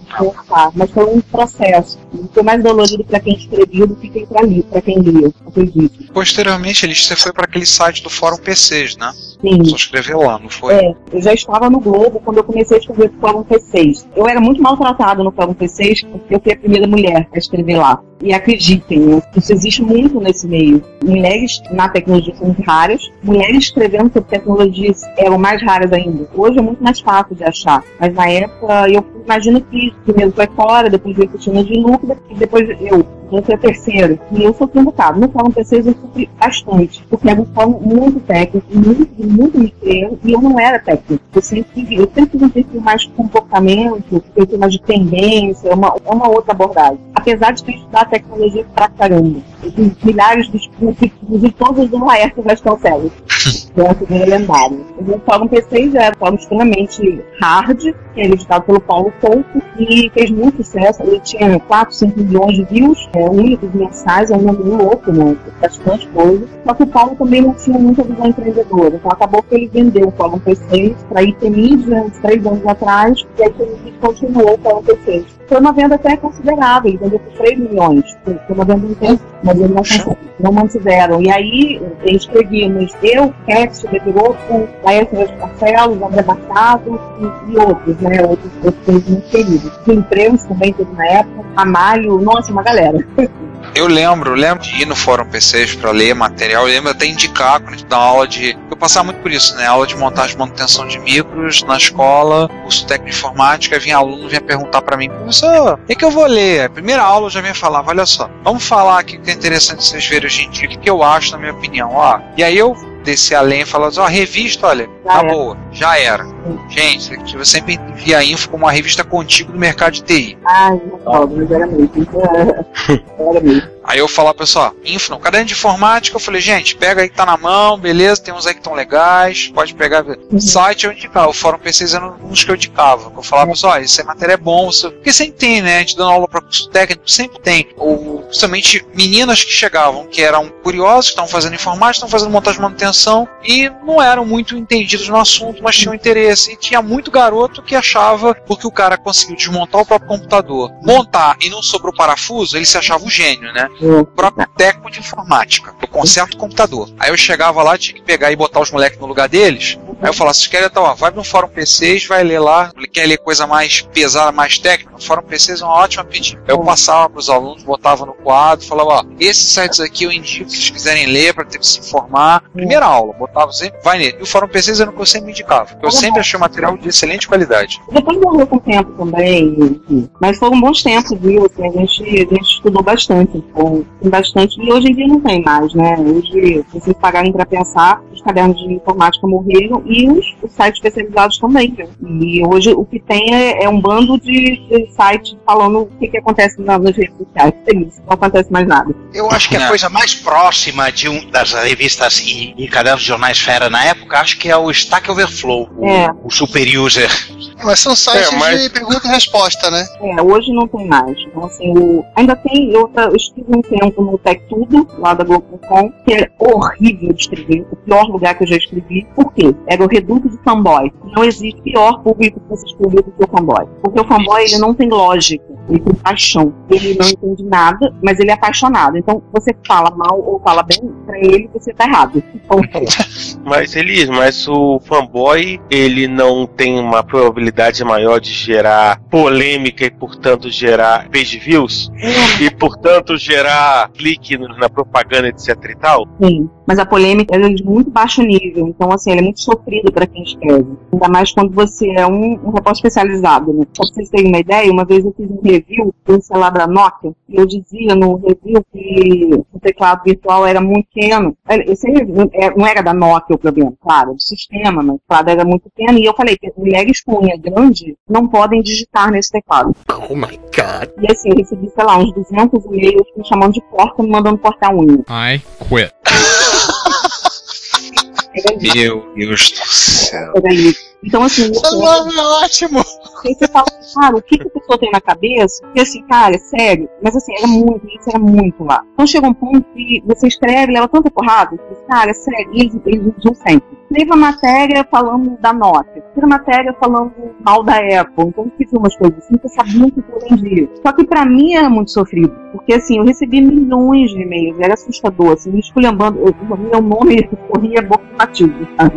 Pensar, mas foi um processo. Foi mais dolorido para quem escrevia do que quem para lia, para quem lia, acredito. Posteriormente, ele você foi para aquele site do Fórum PCs, né? Sim. Só escreveu lá, não foi? É, eu já estava no Globo quando eu comecei a escrever no Fórum P6. Eu era muito maltratada no Fórum P6 porque eu fui a primeira mulher a escrever lá. E acreditem, isso existe muito nesse meio. Mulheres na tecnologia são muito raras, mulheres escrevendo sobre tecnologias eram mais raras ainda. Hoje é muito mais fácil de achar, mas na época eu imagino que primeiro foi fora, depois veio Cristina de Lucas e depois eu. Eu fui a terceira. E eu sofri um bocado. No Fórum P6 eu sofri bastante. Porque era um fórum muito técnico, muito, muito micreiro, e eu não era técnico. Eu sempre, eu sempre fiz um perfil mais de comportamento, perfil mais de tendência, uma, uma outra abordagem. Apesar de ter estudado tecnologia pra caramba. Eu fiz milhares de cursos, inclusive todos do Laércio Vasconcelos. é uma figura lendária. O Fórum P6 era um fórum extremamente hard, que é editado pelo Paulo Couto, e fez muito sucesso. Ele tinha 4, 5 milhões de views, é, únicos mensais, um número louco, né? Bastante coisa. Só que o Paulo também não tinha muita visão empreendedora. Então acabou que ele vendeu o Fórum P6 para IT Media uns 3 anos atrás, e aí ele continuou o Fórum P6. Foi uma venda até considerável, vendeu por 3 milhões. Foi uma venda intensa, mas ele não, não mantiveram. E aí escrevíamos eu, Cat, Bebiroco, Laércio Vasconcelos, André Machado e, e outros, né? Outros, outros muito queridos. Empregos também teve na época, Amário, nossa, uma galera. Eu lembro, lembro de ir no Fórum PCs para ler material, eu lembro até indicar quando a gente dá aula de. Eu passava muito por isso, né? Aula de montagem e manutenção de micros na escola, curso técnico de informática, vinha aluno, vinha perguntar para mim, professor, o que, que eu vou ler? A primeira aula eu já vinha falar, olha só, vamos falar aqui o que é interessante vocês verem hoje em dia, o que eu acho, na minha opinião, ó. E aí eu descer além e falar assim, ó, revista, olha, Já tá era. boa, já era. Gente, eu sempre via a info como uma revista contigo do mercado de TI. Ai, não falo, mas era mesmo. Era mesmo. Aí eu falar, pessoal, info, não, caderno de informática, eu falei, gente, pega aí que tá na mão, beleza, tem uns aí que estão legais, pode pegar. Site eu indicava, o Fórum PCs eram uns que eu indicava. Eu falava, pessoal, isso é matéria é bom, isso... porque sempre tem, né? A gente dando aula para curso técnico, sempre tem. Ou, principalmente meninas que chegavam, que eram curiosas, que estavam fazendo informática, estavam fazendo montagem de manutenção e não eram muito entendidas no assunto, mas tinham interesse. E tinha muito garoto que achava, porque o cara conseguiu desmontar o próprio computador, montar e não sobrou parafuso, ele se achava o gênio, né? O próprio técnico de informática, do conserto do computador. Aí eu chegava lá, tinha que pegar e botar os moleques no lugar deles. Aí eu falava, vocês querem, então, ó, vai no fórum PCs, vai ler lá, quer ler coisa mais pesada, mais técnica, o fórum PCs é uma ótima pedida. Aí eu passava para os alunos, botava no quadro, falava, ó, esses sites aqui eu indico se vocês quiserem ler para ter que se informar. Primeira aula, botava sempre, vai nele. E o fórum PCs era o que eu sempre indicava. Eu sempre achei material de excelente qualidade. Depois morreu com o tempo também, mas foram bons tempos, viu? Assim, a, gente, a gente estudou bastante, foi bastante, e hoje em dia não tem mais, né? Hoje, se vocês pagarem para pensar, os cadernos de informática morreram e os, os sites especializados também, viu? E hoje o que tem é, é um bando de, de sites falando o que, que acontece nas redes sociais. É isso, não acontece mais nada. Eu acho que a coisa mais próxima de um das revistas e, e cadernos de jornais fera na época, acho que é o Stack Overflow, É. o, o super user. Mas são sites É, mas- de pergunta e resposta, né? É, hoje não tem mais. Então, assim, o... ainda tem, eu, eu estive um tempo no Tech Tudo, lá da Globo.com, que é horrível de escrever, o pior lugar que eu já escrevi. Por quê? Era o reduto de fanboy. Não existe pior público para se escrever do que o fanboy. Porque o fanboy, ele não tem lógica, ele tem paixão. Ele não entende nada, mas ele é apaixonado. Então, você fala mal ou fala bem, pra ele você tá errado. Mas Elis, mas o fanboy ele não tem uma probabilidade maior de gerar polêmica e portanto gerar page views e portanto gerar clique na propaganda etc e tal. Sim, mas a polêmica é de muito baixo nível, então assim, ela é muito sofrida para quem escreve. Ainda mais quando você é um, um repórter especializado, né? Só pra vocês terem uma ideia, uma vez eu fiz um review do celular da Nokia, e eu dizia no review que o teclado virtual era muito pequeno. Esse review, é, não era da Nokia o problema, claro, do sistema, mas o teclado era muito pequeno, e eu falei que mulheres com unha grande não podem digitar nesse teclado. Oh my god. E assim, eu recebi, sei lá, uns 200 e-mails me chamando de porca, me mandando cortar a unha. I quit. Meu Deus do céu. Então, assim, eu- é ótimo! Aí você fala, cara, o que, que a pessoa tem na cabeça? Porque assim, cara, é sério. Mas assim, era muito, isso era muito lá. Então chega um ponto que você escreve, leva tanta porrada, que, cara, é sério, e eles, eles usam sempre. Escreva matéria falando da nota, escreva matéria falando mal da Apple. Então eu fiz umas coisas assim que eu sabia que eu vendia. Só que pra mim era muito sofrido. Porque assim, eu recebi milhões de e-mails, era assustador, assim, me esculhambando, eu, meu nome corria boca batido, sabe?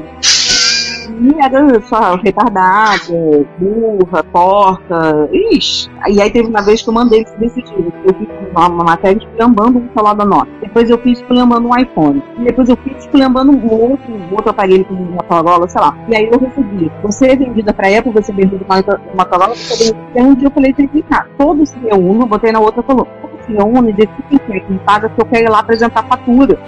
E era só retardada, burra, porca. Ixi. E aí teve uma vez que eu mandei eles decidirem. Eu fiz uma, uma matéria esculhambando um celular da nota. Depois eu fiz esculhambando um iPhone. E depois eu fiz esculhambando um outro, um outro aparelho com uma Motorola, sei lá. E aí eu recebi. Você é vendida pra Apple, você é vendida pra Motorola, você é vendida. Um dia eu falei, tem que clicar. Todos se eu botei na outra coluna. Todos se reúnem, decide quem quer, quem paga, que eu quero ir lá apresentar fatura.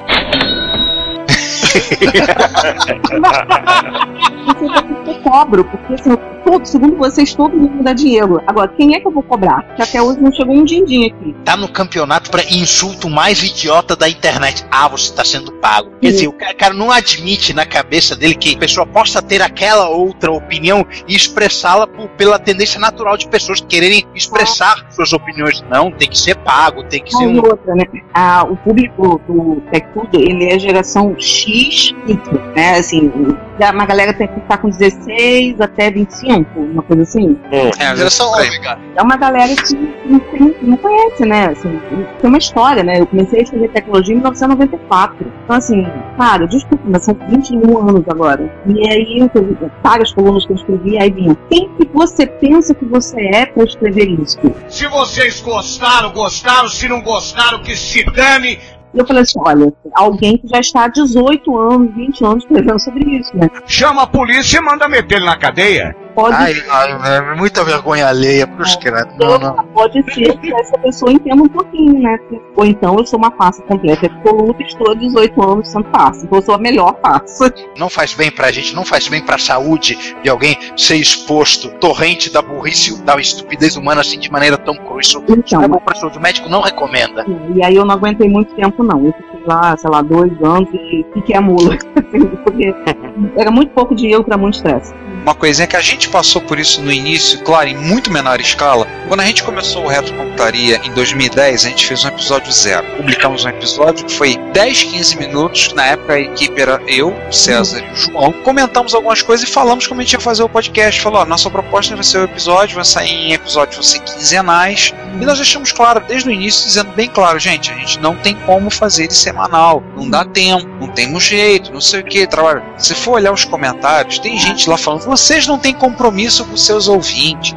Eu cobro, porque assim, todo, segundo vocês, todo mundo dá dinheiro. Agora, quem é que eu vou cobrar? Que até hoje não chegou um din-din aqui. Tá no campeonato pra insulto mais idiota da internet. Ah, você tá sendo pago. Quer dizer, o cara, não admite na cabeça dele que a pessoa possa ter aquela outra opinião e expressá-la pela tendência natural de pessoas quererem expressar suas opiniões. Não, tem que ser pago, tem que ser Não, um. e outra, né? Ah, o público do Tech Tudo, ele é geração X, né? Assim, uma galera tem que estar com 16 até 25, uma coisa assim. É, às vezes Geração ômega. É uma galera que não, tem- não conhece, né? Assim, tem uma história, né? Eu comecei a escrever tecnologia em 1994. Então, assim, cara, desculpa, mas são 21 anos agora. E aí, eu várias colunas que eu escrevi, aí vinha, quem que você pensa que você é para escrever isso? Se vocês gostaram, gostaram. Se não gostaram, que se dane. E eu falei assim, olha, alguém que já está há 18 anos, 20 anos escrevendo sobre isso, né? Chama a polícia e manda meter ele na cadeia. Pode Ai, ai, é muita vergonha alheia pros credos. Não, não. Pode ser que essa pessoa entenda um pouquinho, né? Ou então eu sou uma farsa completa absoluta estou há 18 anos sendo farsa. Então eu sou a melhor farsa. Não faz bem pra gente, não faz bem pra saúde de alguém ser exposto torrente da burrice, da estupidez humana assim de maneira tão cruz. Isso Então, não é bom pra saúde. O médico não recomenda. E aí eu não aguentei muito tempo, não. Eu fiquei lá, sei lá, dois anos e fiquei a mula. Porque era muito pouco dinheiro para muito estresse. Uma coisinha que a gente passou por isso no início, claro, em muito menor escala. Quando a gente começou o Retrocomputaria em 2010, a gente fez um episódio zero. Publicamos um episódio que foi 10, 15 minutos. Na época a equipe era eu, César e o João. Comentamos algumas coisas e falamos como a gente ia fazer o podcast. Falou: ó, nossa proposta vai ser o episódio, vai sair em episódios vão ser quinzenais. E nós deixamos claro, desde o início, dizendo bem claro, gente, a gente não tem como fazer ele semanal. Não dá tempo, não temos jeito, não sei o que. Trabalho. Se for olhar os comentários, tem gente lá falando: vocês não têm compromisso com seus ouvintes.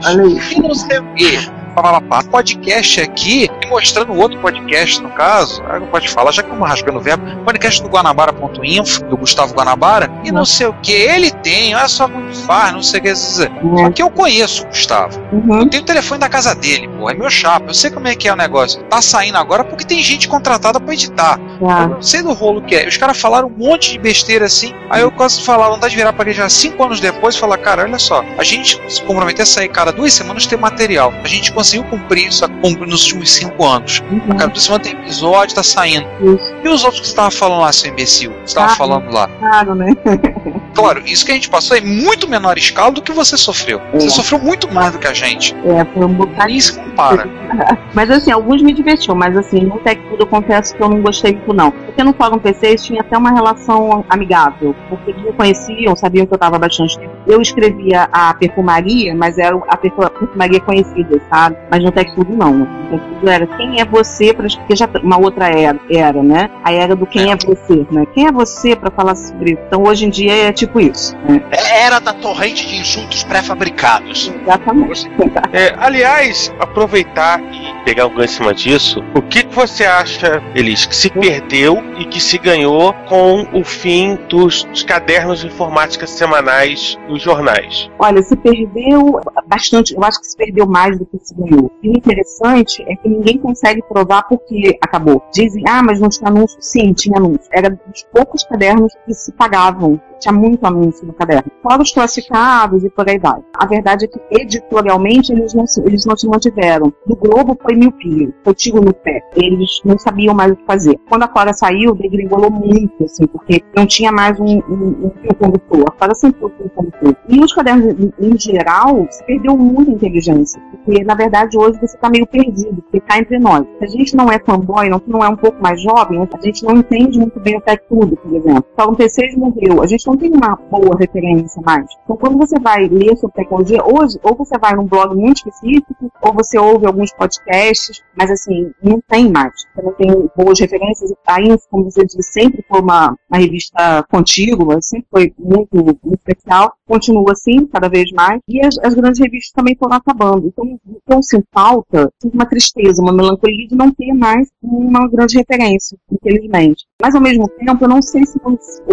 E não sei o quê. Papapá. Podcast aqui, e mostrando outro podcast, no caso, não pode falar, já que estamos rasgando o verbo, podcast do Guanabara.info, do Gustavo Guanabara, e não sei o que, ele tem, olha só como faz, não sei o que. Só que eu conheço o Gustavo. Uhum. Eu tenho o telefone da casa dele, pô, é meu chapa, eu sei como é que é o negócio. Tá saindo agora porque tem gente contratada pra editar. Ah, Eu não sei do rolo que é. Os caras falaram um monte de besteira assim. Aí eu quase falar, vontade de virar pra ele já cinco anos depois e falar, cara, olha só, a gente se comprometer a sair cada duas semanas ter material. A gente conseguiu cumprir isso nos últimos cinco anos. A cada duas semanas tem episódio, tá saindo. Isso. E os outros que você tava falando lá, seu imbecil? Você tava Ah. falando lá. claro, né? Claro, isso que a gente passou é muito menor escala do que você sofreu. Você É. sofreu muito mais do que a gente. É, foi um bocado. Nem se compara. Mas assim, alguns me divertiam, mas assim, no Tudo eu confesso que eu não gostei muito não. Porque no Fórum PCs tinha até uma relação amigável, porque eles me conheciam, sabiam que eu estava bastante tempo. Eu escrevia a perfumaria, mas era a perfu- a perfumaria conhecida, sabe? Mas no Tech Tudo não. No Tech Tudo era quem é você para porque já uma outra era, era, né? A era do quem é você, né? Quem é você para falar sobre isso? Então hoje em dia é tipo isso, né? Era da torrente de insultos pré-fabricados. Exatamente. É, aliás, aproveitar e pegar um gancho em cima disso, o que, que você acha, Elis, que se perdeu e que se ganhou com o fim dos, dos cadernos de informática semanais nos jornais? Olha, se perdeu bastante, eu acho que se perdeu mais do que se ganhou. E o interessante é que ninguém consegue provar porque acabou. Dizem, ah, mas não tinha anúncio. Sim, tinha anúncio. Era dos poucos cadernos que se pagavam. Tinha muito anúncio no caderno. Fora os classificados e por aí vai. A verdade é que editorialmente eles não eles não se mantiveram. Do Globo foi miopia, foi tiro no pé. Eles não sabiam mais o que fazer. Quando a Cora saiu, degringolou muito, assim, porque não tinha mais um, um, um fio condutor. A Cora sempre foi um fio condutor. E os cadernos, em, geral, se perdeu muita inteligência. Porque, na verdade, hoje você está meio perdido, porque cá entre nós. Se a gente não é fanboy, não, não é um pouco mais jovem, a gente não entende muito bem Tech Tudo, por exemplo. Então, o P6 morreu. A gente não tem uma boa referência mais. Então, quando você vai ler sobre tecnologia, hoje, ou você vai num blog muito específico, ou você ouve alguns podcasts, mas assim, não tem mais. Você não tem boas referências. A Info, como você disse, sempre foi uma, uma revista contígua, sempre foi muito, muito especial. Continua assim, cada vez mais. E as, as grandes revistas também foram acabando. Então, então sinto falta, uma tristeza, uma melancolia de não ter mais uma grande referência, infelizmente. Mas, ao mesmo tempo, eu não sei se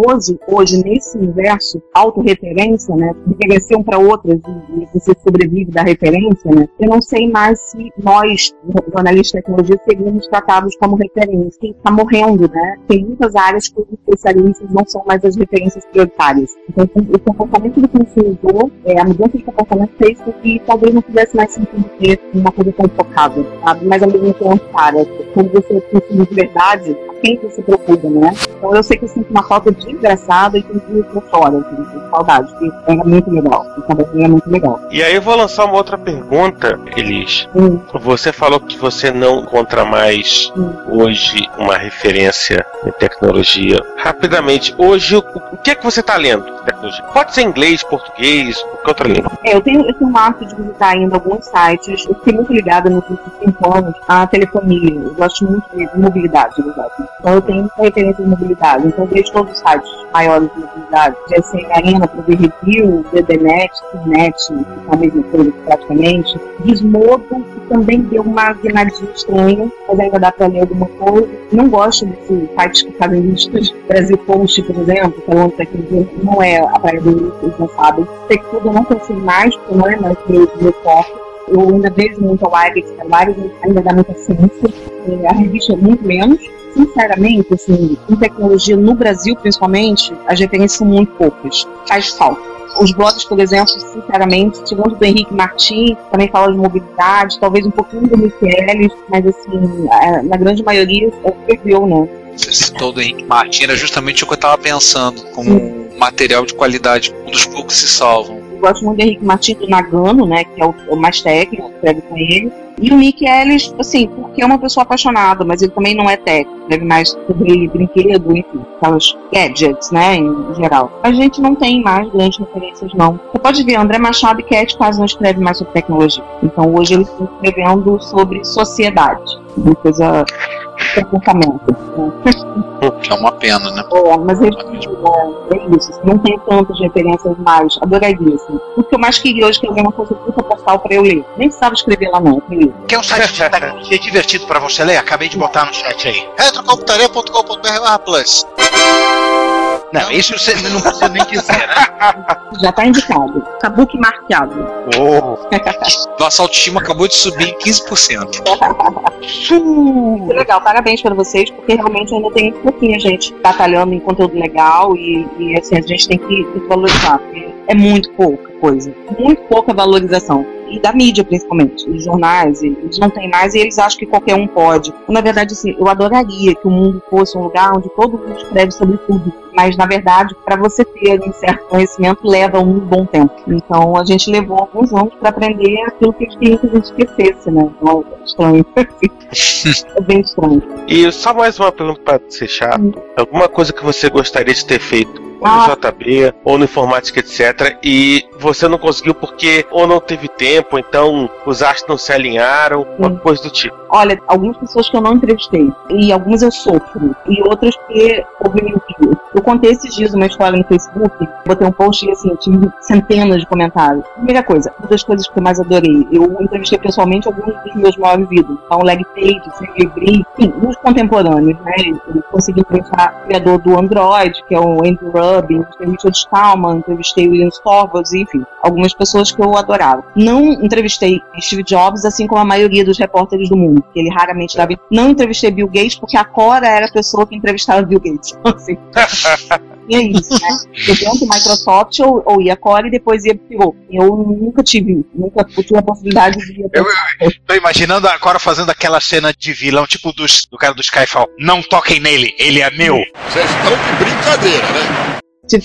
hoje, hoje nesse universo, autorreferência, né, referenciam para outras e, e você sobrevive da referência, né, eu não sei mais se nós, jornalistas de tecnologia, seríamos tratados como referência. Está morrendo, né? Tem muitas áreas que os especialistas não são mais as referências prioritárias. Então, o comportamento do consumidor, é, a mudança de comportamento fez com que talvez não fizesse mais sentido ter uma coisa tão focada, sabe? Mas, ao mesmo tempo, cara, quando você consome de verdade, quem você procura, né? Então, eu sei que eu sinto uma falta desgraçada e dias que eu choro, assim, com saudade, porque era muito legal. Trabalho era muito legal. E aí eu vou lançar uma outra pergunta, Elis. Hum. Você falou que você não encontra mais Hum. hoje uma referência em tecnologia. Rapidamente, hoje o, que é que você está lendo Pode ser inglês, português, qualquer outra língua. É, eu tenho, eu tenho um hábito de visitar ainda alguns sites. Eu fiquei muito ligada nos últimos cinco anos à telefonia. Eu gosto muito de mobilidade. Então eu tenho muita referência de mobilidade. Então eu vejo todos os sites maiores de mobilidade. GSM Arena para review, DDNet, Cinet, é a mesma coisa praticamente. Gizmodo, que também deu uma guinadinha estranha, mas ainda dá para ler alguma coisa. Não gosto desses sites que fazem listas. Brasil Post, por exemplo, que aquilo não é a Praia do vocês não sabem. Que eu não consigo mais, porque não é mais meu, meu foco. Eu ainda vejo muito a trabalho, ainda dá muita ciência. A revista é muito menos. Sinceramente, assim, em tecnologia no Brasil, principalmente, as referências são muito poucas. Faz falta. Os blogs, por exemplo, sinceramente, segundo o Henrique Martins, também fala de mobilidade, talvez um pouquinho do Michelis, mas assim, na grande maioria é perdeu, né? Você citou do Henrique Martins, era justamente o que eu estava pensando, como Sim. material de qualidade, um dos poucos que se salvam. Eu gosto muito do Henrique Martins do Nagano, né, que é o, o mais técnico, escreve com ele. E o Mick Ellis, assim, porque é uma pessoa apaixonada, mas ele também não é técnico, deve mais sobre brinquedo, enfim, aquelas gadgets, né, em geral. A gente não tem mais grandes referências, não. Você pode ver, André Machado e Cat quase não escreve mais sobre tecnologia. Então hoje eles estão escrevendo sobre sociedade, uma coisa comportamento. É uma pena, né? É, mas é, é isso. Não tem tantas referências mais. Adoraria, assim. O que eu mais queria hoje é que alguém fosse puta postal pra eu ler. Nem precisava escrever lá, não. Eu Quer um site de tecnologia divertido pra você ler? Acabei de botar no chat aí. retrocomputaria.com.br plus. Não, isso você não precisa nem dizer, né? Já tá indicado. Kabuki marcado. Oh. Nossa autoestima acabou de subir em 15%. que legal, parabéns para vocês, porque realmente ainda tem um pouquinho gente batalhando em conteúdo legal e, e assim, a gente tem que, tem que valorizar, porque é muito pouca coisa. Muito pouca valorização e da mídia principalmente, os jornais, eles não têm mais e eles acham que qualquer um pode. Na verdade, assim, eu adoraria que o mundo fosse um lugar onde todo mundo escreve sobre tudo, mas na verdade, para você ter um certo conhecimento, leva um bom tempo. Então, a gente levou alguns anos para aprender aquilo que eles queriam que a gente esquecesse, né? Então, é estranho. é bem estranho. E só mais uma pergunta para ser chato. Hum. Alguma coisa que você gostaria de ter feito ou no ah. JB, ou no Informática, etc. E você não conseguiu porque ou não teve tempo, então os astros não se alinharam, uma coisa do tipo. Olha, algumas pessoas que eu não entrevistei, e algumas eu sofro, e outras que houve. Eu contei esses dias uma história no Facebook, botei um post e assim, tive centenas de comentários. Primeira coisa, uma das coisas que eu mais adorei, eu entrevistei pessoalmente alguns dos meus maiores ídolos. Então, Leg Tate, Sergey enfim, os contemporâneos, né? Eu consegui entrevistar o criador do Android, que é o Andrew Rubb, entrevistei Richard Stallman, entrevistei William Torvalds, enfim, algumas pessoas que eu adorava. Não entrevistei Steve Jobs, assim como a maioria dos repórteres do mundo, que ele raramente dava. Não entrevistei Bill Gates, porque a Cora era a pessoa que entrevistava Bill Gates. Então, assim, e é isso, né? Eu dentro Microsoft ou, ou ia Core e depois ia pro Eu nunca tive, nunca tive a possibilidade de ir eu, eu tô imaginando a Cora fazendo aquela cena de vilão, tipo dos, do cara do Skyfall. Não toquem nele, ele é meu. Vocês estão de brincadeira, né? Tipo,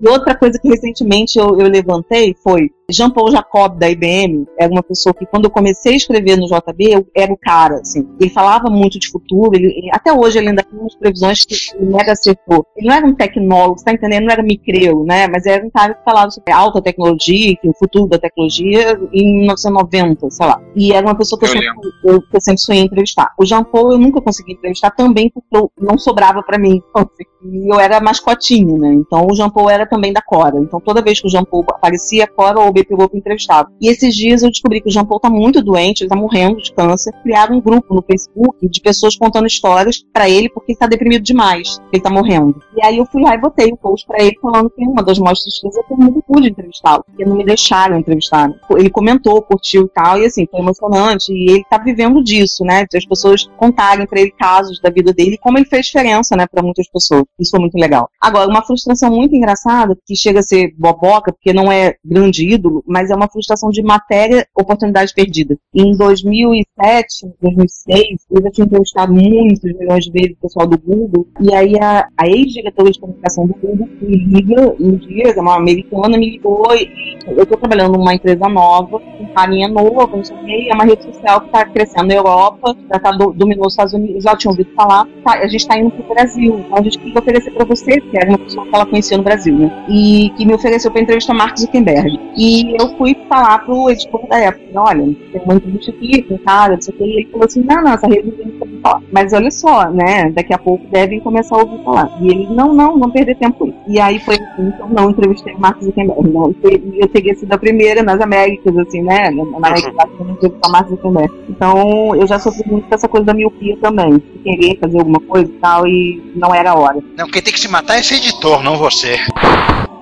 e outra coisa que recentemente eu, eu levantei foi Jean-Paul Jacob, da IBM, era uma pessoa que, quando eu comecei a escrever no JB, eu era o cara, assim. Ele falava muito de futuro, ele, até hoje ele ainda tem umas previsões que ele mega acertou. Ele não era um tecnólogo, você tá entendendo? Não era micreu, né? Mas era um cara que falava sobre alta tecnologia, enfim, o futuro da tecnologia em 1990, sei lá. E era uma pessoa que eu, eu sempre, eu, que eu sempre sonhei entrevistar. O Jean-Paul eu nunca consegui entrevistar também porque não sobrava para mim. Assim, eu era mascotinho, né? Então o Jean-Paul era também da Cora. Então toda vez que o Jean-Paul aparecia, a Cora ou BP Globo entrevistado. E esses dias eu descobri que o Jean Paul tá muito doente, ele tá morrendo de câncer. Criaram um grupo no Facebook de pessoas contando histórias para ele porque ele tá deprimido demais, ele tá morrendo. E aí eu fui lá e botei o post para ele falando que uma das mostras que eu nunca pude entrevistá-lo, porque não me deixaram entrevistar. Ele comentou, curtiu e tal, e assim, foi emocionante. E ele tá vivendo disso, né? De as pessoas contarem para ele casos da vida dele e como ele fez diferença, né, para muitas pessoas. Isso foi muito legal. Agora, uma frustração muito engraçada, que chega a ser boboca, porque não é grande ídolo, mas é uma frustração de matéria, oportunidade perdida. Em 2007, 2006, eu já tinha entrevistado muitos milhões de vezes o pessoal do Google, e aí a, a ex-diretora de comunicação do Google me liga um dia, é uma americana, me ligou e eu estou trabalhando numa empresa nova, uma linha nova, não sei é uma rede social que está crescendo na Europa, já tá, dominou os Estados Unidos, já tinha ouvido falar, tá, a gente está indo para o Brasil, então a gente queria oferecer para você, que era uma pessoa que ela conhecia no Brasil, né? E que me ofereceu para entrevistar Mark Zuckerberg. E E eu fui falar pro editor da época, olha, tem uma entrevista aqui um cara, não sei o que, e ele falou assim, não, não, essa revista não tem falar. Mas olha só, né, daqui a pouco devem começar a ouvir falar. E ele, não, não, não perder tempo com isso. E aí foi assim, então não entrevistei o Mark Zuckerberg, não. E eu teria sido a primeira nas Américas, assim, né, na América Latina, eu não entrevistar o Mark Zuckerberg. Então eu já sofri muito com essa coisa da miopia também, de querer fazer alguma coisa e tal, e não era a hora. Não, quem tem que se matar é esse editor, não você.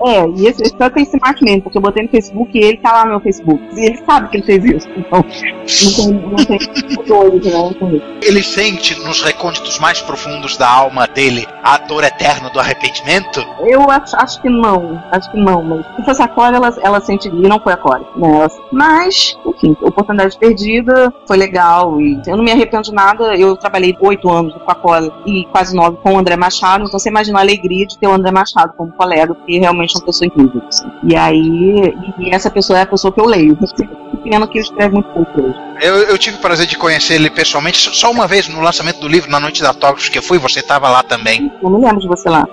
É, e esse só tem esse mesmo, porque eu botei no Facebook e ele tá lá no meu Facebook. E ele sabe que ele fez isso. Então, não tem, não tem doido, né? com isso. Ele sente nos recônditos mais profundos da alma dele a dor eterna do arrependimento? Eu acho, acho que não, acho que não, mas se fosse a Cora, ela, ela sentiria, e não foi a Cora, né? Mas, enfim, oportunidade perdida, foi legal, e eu não me arrependo de nada, eu trabalhei oito anos com a Cora e quase nove com o André Machado, então você imagina a alegria de ter o André Machado como colega, porque realmente é uma pessoa incrível, assim. E aí, e essa pessoa é a pessoa que eu leio, pena que ele escreve muito pouco hoje. Eu, eu tive o prazer de conhecer ele pessoalmente só uma vez no lançamento do livro, na Noite da Autógrafos que eu fui, você estava lá também. Eu não lembro de você lá.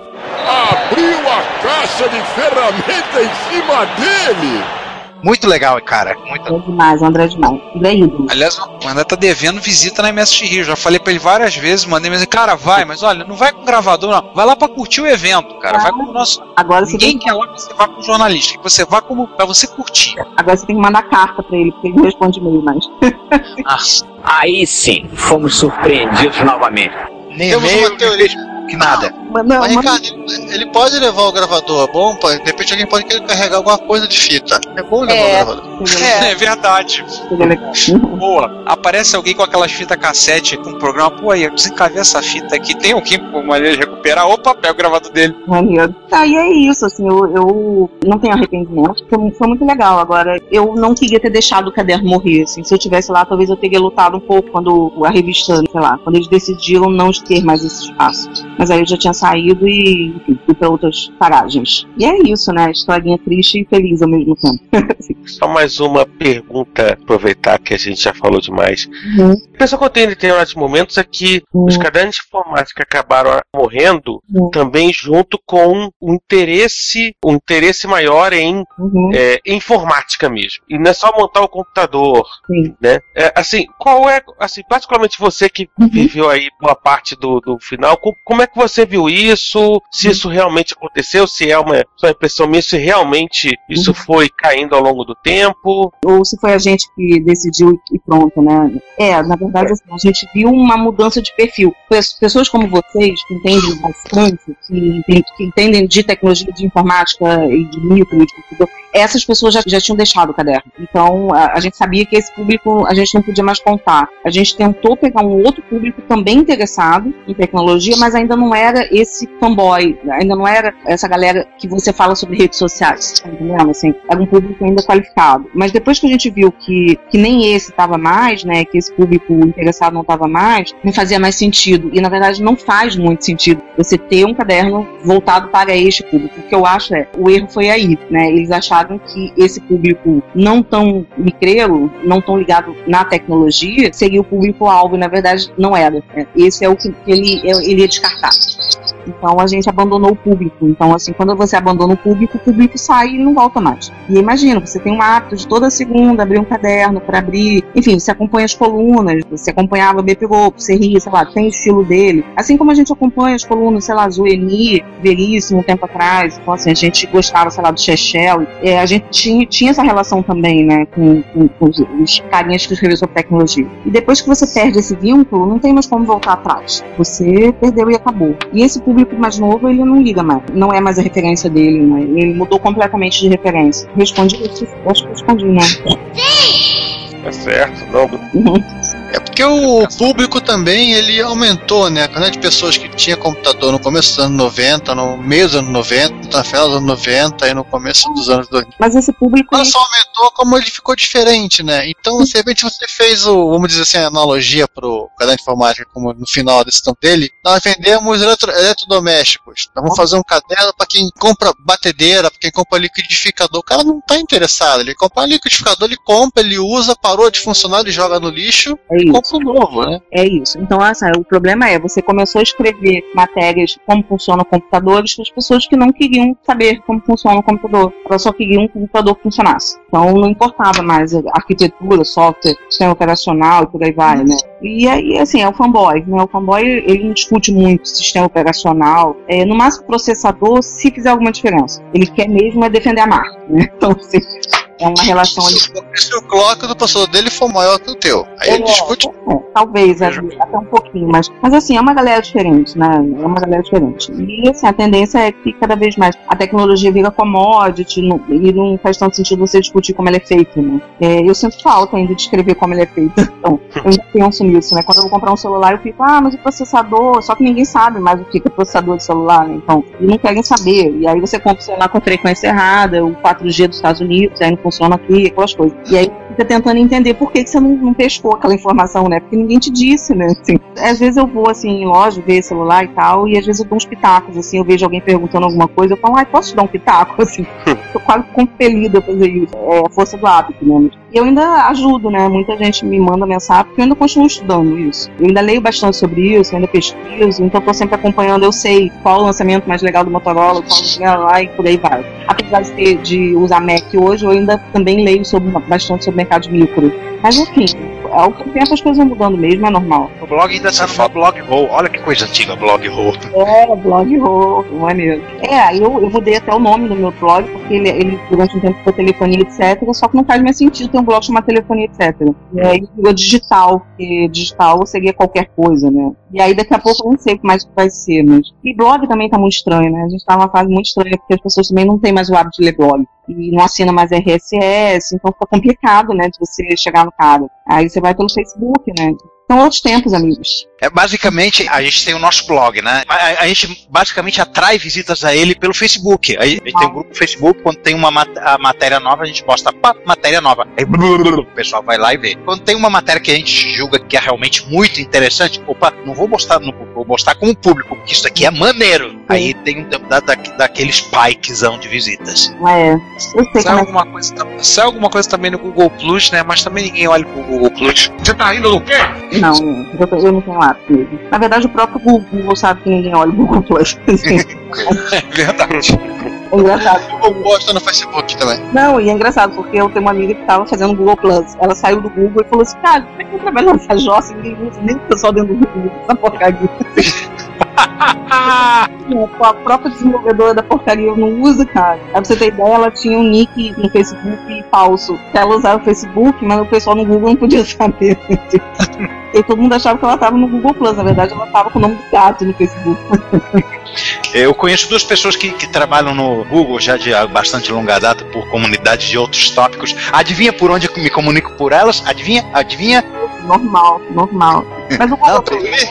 Abriu a caixa de ferramenta em cima dele! Muito legal, cara. Muito É demais, o André é demais. Ele é ídolo. Aliás, o André tá devendo visita na MSX Rio. Já falei pra ele várias vezes, mandei mensagem, cara, vai, mas olha, não vai com gravador, não. Vai lá pra curtir o evento, cara. Vai como nosso. Agora você Ninguém tem, quer lá que você vá com jornalista, que você vá como pra você curtir. agora você tem que mandar carta pra ele, porque ele não responde e-mail mais. Aí sim, fomos surpreendidos novamente. Nem Temos uma teoria. Que nada. Mas não, Mas, mas- Ricardo, ele- ele pode levar o gravador bom, pô, de repente alguém pode querer carregar alguma coisa de fita. É bom levar É. o gravador. É, verdade. seria legal. Boa. Aparece alguém com aquelas fitas cassete com o programa. Pô, aí, eu desencavei essa fita aqui. Tem alguém com maneira de recuperar? Opa, pega o gravador dele. Maneiro. Tá, e é isso, assim, eu, eu não tenho arrependimento, foi, foi muito legal. Agora, eu não queria ter deixado o caderno morrer, assim, se eu tivesse lá, talvez eu teria lutado um pouco quando a revista, sei lá, quando eles decidiram não ter mais esse espaço. Mas aí eu já tinha saído e, enfim, fui pra outras paragens. E é isso, né, historinha triste e feliz ao mesmo tempo. Só mais uma pergunta, aproveitar que a gente já falou demais. Uhum. A pessoa que eu tenho em determinados momentos é que os cadernos de informática acabaram morrendo Uhum. também junto com o interesse, o interesse maior em Uhum. é, informática mesmo. E não é só montar o computador, Sim. né? É, assim, qual é, assim, particularmente você que viveu aí boa parte do, do final, co- como é que você viu isso? Se isso realmente aconteceu, se é uma impressão minha, se realmente isso foi caindo ao longo do tempo? ou se foi a gente que decidiu e pronto, né? É, na verdade, assim, a gente viu uma mudança de perfil. Pes- Pessoas como vocês, que entendem bastante, que, entendem- de tecnologia, de informática e de micro, de computador, essas pessoas já, já tinham deixado o caderno. Então, a, a gente sabia que esse público a gente não podia mais contar. A gente tentou pegar um outro público também interessado em tecnologia, mas ainda não era esse fanboy, ainda não era essa galera que você fala sobre redes sociais, tá entendendo? Assim, era um público ainda qualificado. Mas depois que a gente viu que, que nem esse estava mais, né, que esse público interessado não estava mais, não fazia mais sentido. E na verdade não faz muito sentido você ter um caderno voltado para este público. O que eu acho é, o erro foi aí, né? Eles acharam que esse público não tão micreiro, não tão ligado na tecnologia, seria o público-alvo, e na verdade não era. né? Esse é o que ele, ele descartar. Então a gente abandonou o público. Então, assim, quando você abandona o público, o público sai e não volta mais. E imagina, você tem um hábito de toda segunda abrir um caderno para abrir. Enfim, você acompanha as colunas, você acompanhava BP Globo, você ria, sei lá, tem o estilo dele. Assim como a gente acompanha as colunas, sei lá, Zueni, Veríssimo, um tempo atrás. Então, assim, a gente gostava, sei lá, do Chechel. É, a gente tinha, tinha essa relação também, né, com, com, com os, os carinhas que escreveram sobre tecnologia. E depois que você perde esse vínculo, não tem mais como voltar atrás. Você perdeu e acabou. E esse público mais novo, ele não liga mais. Não é mais a referência dele, né? Ele mudou completamente de referência. Respondi isso? Acho que respondi, né? Tá certo, não. É porque o público também ele aumentou, né? A quantidade de pessoas que tinha computador no começo dos anos 90, no meio dos anos 90, na final dos anos 90 e no começo dos anos 2000. Mas esse público. Não só aumentou, como ele ficou diferente, né? Então, de repente, você fez o, vamos dizer assim, a analogia pro caderno de informática, como no final desse tempo dele, nós vendemos eletro, eletrodomésticos. Nós vamos fazer um caderno para quem compra batedeira, para quem compra liquidificador. O cara não tá interessado. Ele compra liquidificador, ele compra, ele usa, parou de funcionar, ele joga no lixo É e novo, né? É isso. Então, assim, o problema é, você começou a escrever matérias como funcionam computadores para as pessoas que não queriam saber como funciona o computador. Elas só queriam que o computador funcionasse. Então, não importava mais arquitetura, software, sistema operacional e por aí vai, né? E aí, assim, é o fanboy, né? O fanboy, ele não discute muito sistema operacional. É, no máximo, processador, se fizer alguma diferença. Ele quer mesmo é defender a marca, né? Então, assim, é uma relação ali. Se o clock do professor dele for maior que o teu, aí ele É, discute. é, talvez, ali, até um pouquinho, mas, mas assim, é uma galera diferente, né? É uma galera diferente. E assim, a tendência é que cada vez mais a tecnologia vira commodity não- e não faz tanto sentido você discutir como ela é feita, né? É, eu sinto falta ainda de escrever como ela é feita. Então, eu ainda penso nisso, né? Quando eu vou comprar um celular, eu fico, ah, mas o processador, só que ninguém sabe mais o que que é processador de celular, né? Então, e não querem saber. E aí você compra o celular com frequência errada, o 4G dos Estados Unidos, aí não funciona aqui, aquelas coisas. E aí fica tentando entender por que, que você não, não pescou aquela informação, né? Porque ninguém te disse, né? Assim, às vezes eu vou assim em loja ver celular e tal, e às vezes eu dou uns pitacos, assim, eu vejo alguém perguntando alguma coisa, eu falo, ai, posso te dar um pitaco? Assim, tô quase compelida a fazer isso. É a força do hábito, né? E eu ainda ajudo, né? Muita gente me manda mensagem, porque eu ainda continuo estudando isso. Eu ainda leio bastante sobre isso, eu ainda pesquiso, então tô sempre acompanhando, eu sei qual o lançamento mais legal do Motorola, qual o lá e por aí vai. Apesar de, ter, de usar Mac hoje, eu ainda também leio sobre, bastante sobre mercado de micro. Mas enfim, ao tempo as coisas vão mudando mesmo, é normal. O blog ainda tá no blog roll. Olha que coisa antiga, blog roll. É, blog roll, maneiro. É, eu, eu mudei até o nome do meu blog, porque ele, ele durante um tempo foi telefonia, etc. Só que não faz mais sentido ter um blog chamado telefonia, etc. E aí virou digital, porque digital seria qualquer coisa, né? E aí daqui a pouco eu não sei mais o que vai ser, mas. E blog também tá muito estranho, né? A gente tá numa fase muito estranha, porque as pessoas também não têm mais o hábito de ler blog. E não assina mais RSS, então fica complicado, né, de você chegar no cara. Aí você vai pelo Facebook, né? São outros tempos, amigos. É, basicamente, a gente tem o nosso blog, né? A, a gente basicamente atrai visitas a ele pelo Facebook. Aí, a gente tem um grupo no Facebook, quando tem uma mat a matéria nova, a gente posta pá, matéria nova. Aí o pessoal vai lá e vê. Quando tem uma matéria que a gente julga que é realmente muito interessante, opa, não vou mostrar, não vou mostrar como público, porque isso aqui é maneiro. Aí tem um da, da, daquele spikezão de visitas. É, eu sei Sai alguma, coisa, sai alguma coisa também no Google Plus, né? Mas também ninguém olha pro Google Plus. Você tá rindo do quê? Não, eu, eu não tenho lápis mesmo. Na verdade, o próprio Google sabe que ninguém olha o Google Plus. É verdade. É engraçado. Eu posto no Facebook também. Não, e é engraçado, porque eu tenho uma amiga que tava fazendo Google Plus. Ela saiu do Google e falou assim: Cara, como é que eu trabalho nessa jossa? Ninguém usa, nem o pessoal dentro do Google, essa porcaria. A própria desenvolvedora da porcaria não usa, cara. Pra você ter ideia, ela tinha um nick no Facebook falso. Ela usava o Facebook, mas o pessoal no Google não podia saber. E todo mundo achava que ela tava no Google Plus. Na verdade, ela tava com o nome do gato no Facebook. Eu conheço duas pessoas que, que trabalham no Google já de bastante longa data por comunidades de outros tópicos. Adivinha por onde me comunico por elas? Adivinha? Adivinha? Normal, normal. Mas o Google Plus,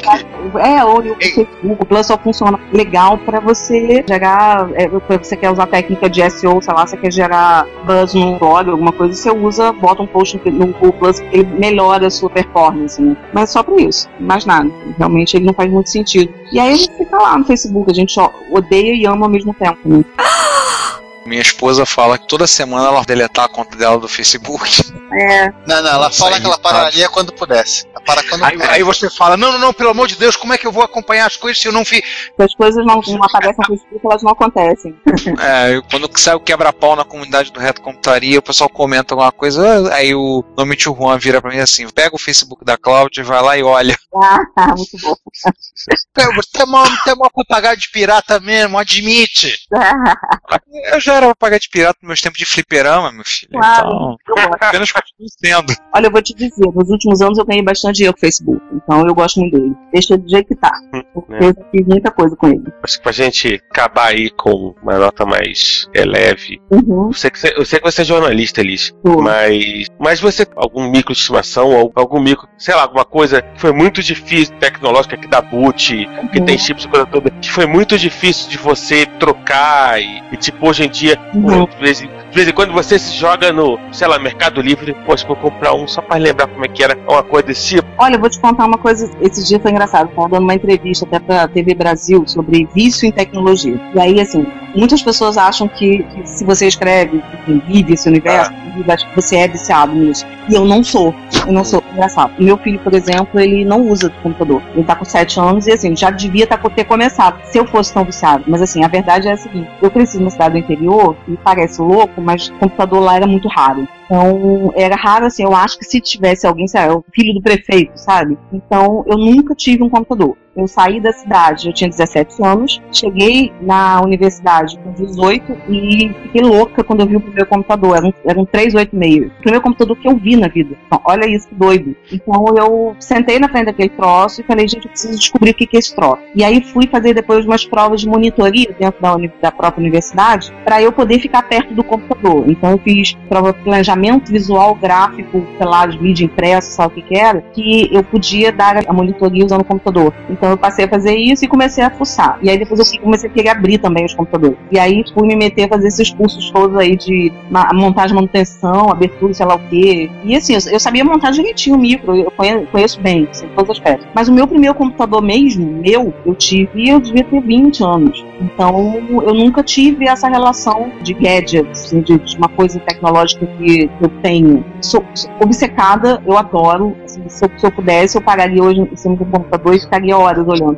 é, o, o Facebook Plus só funciona legal pra você gerar, é, você quer usar técnica de SEO, sei lá, você quer gerar buzz no blog, alguma coisa, você usa, bota um post no Google Plus que ele melhora a sua performance, né? Mas só pra isso, mais nada. Realmente ele não faz muito sentido. E aí a gente fica lá no Facebook, a gente ó, odeia e ama ao mesmo tempo, né? Minha esposa fala que toda semana ela deletar a conta dela do Facebook. É. Não, não, ela Nossa, fala que ela irritado. pararia quando pudesse. Ela para quando Aí, aí você fala: não, não, não, pelo amor de Deus, como é que eu vou acompanhar as coisas se eu não fiz. Se as coisas não, não aparecem no Facebook, elas não acontecem. É, quando sai o quebra-pau na comunidade do Reto Computaria, o pessoal comenta alguma coisa, aí o nome tio Juan vira pra mim assim: pega o Facebook da Cláudia, vai lá e olha. Ah, muito bom. Você é mó, você é mó papagaio de pirata mesmo, admite. Eu já era pagar de pirata nos meus tempos de fliperama, meu filho. Claro. Então, apenas continuo sendo. Olha, eu vou te dizer, nos últimos anos eu ganhei bastante dinheiro com o Facebook, então eu gosto muito dele. Deixa ele do jeito que tá. Porque né? eu fiz muita coisa com ele. Acho que pra gente acabar aí com uma nota mais é, leve. Uhum. Eu sei que você, eu sei que você é jornalista, Liz. Sou. Mas, mas você algum micro de estimação, ou algum micro, sei lá, alguma coisa que foi muito difícil, tecnológica, que dá boot, que Uhum. tem chips, coisa toda, que foi muito difícil de você trocar e, e, tipo, hoje em dia, Uhum. de, vez, em- de vez em quando você se joga no, sei lá, Mercado Livre, poxa, vou comprar um só pra lembrar como é que era, uma coisa desse tipo. Olha, eu vou te contar uma coisa. Esse dia foi engraçado. Estava dando uma entrevista até pra TV Brasil sobre vício em tecnologia. E aí, assim, Muitas pessoas acham que, que se você escreve, que vive esse universo, que você é viciado nisso. E eu não sou. Eu não sou. Engraçado. O meu filho, por exemplo, ele não usa computador. Ele tá com 7 anos e assim, já devia tá, ter começado. Se eu fosse tão viciado. Mas assim, a verdade é a seguinte: eu cresci numa cidade do interior, e parece louco, mas o computador lá era muito raro. Então, era raro, assim, eu acho que se tivesse alguém, sei lá, o filho do prefeito, sabe? Então, eu nunca tive um computador. Eu saí da cidade, eu tinha 17 anos, cheguei na universidade com 18 e fiquei louca quando eu vi o primeiro computador. Era um, era um 386. O primeiro computador que eu vi na vida. Então, olha isso que doido. Então eu sentei na frente daquele troço e falei, gente, eu preciso descobrir o que é esse troço. E aí fui fazer depois umas provas de monitoria dentro da, da própria universidade para eu poder ficar perto do computador. Então eu fiz prova de planejamento visual, gráfico, sei lá, de mídia impressa, sabe o que, que era, que eu podia dar a monitoria usando o computador. Então eu passei a fazer isso e comecei a fuçar. E aí depois eu comecei a querer abrir também os computadores. E aí fui me meter a fazer esses cursos todos aí de montagem, manutenção, abertura, sei lá o quê. E assim, eu sabia montar direitinho o micro, eu conheço bem, assim, todas as peças. Mas o meu primeiro computador mesmo, meu, eu tive, eu devia ter 20 anos. Então eu nunca tive essa relação de gadgets, assim, de, de, uma coisa tecnológica que eu tenho. Sou, sou obcecada, eu adoro. Assim, se, eu, se, eu, pudesse, eu pararia hoje em cima do computador e ficaria horas olhando.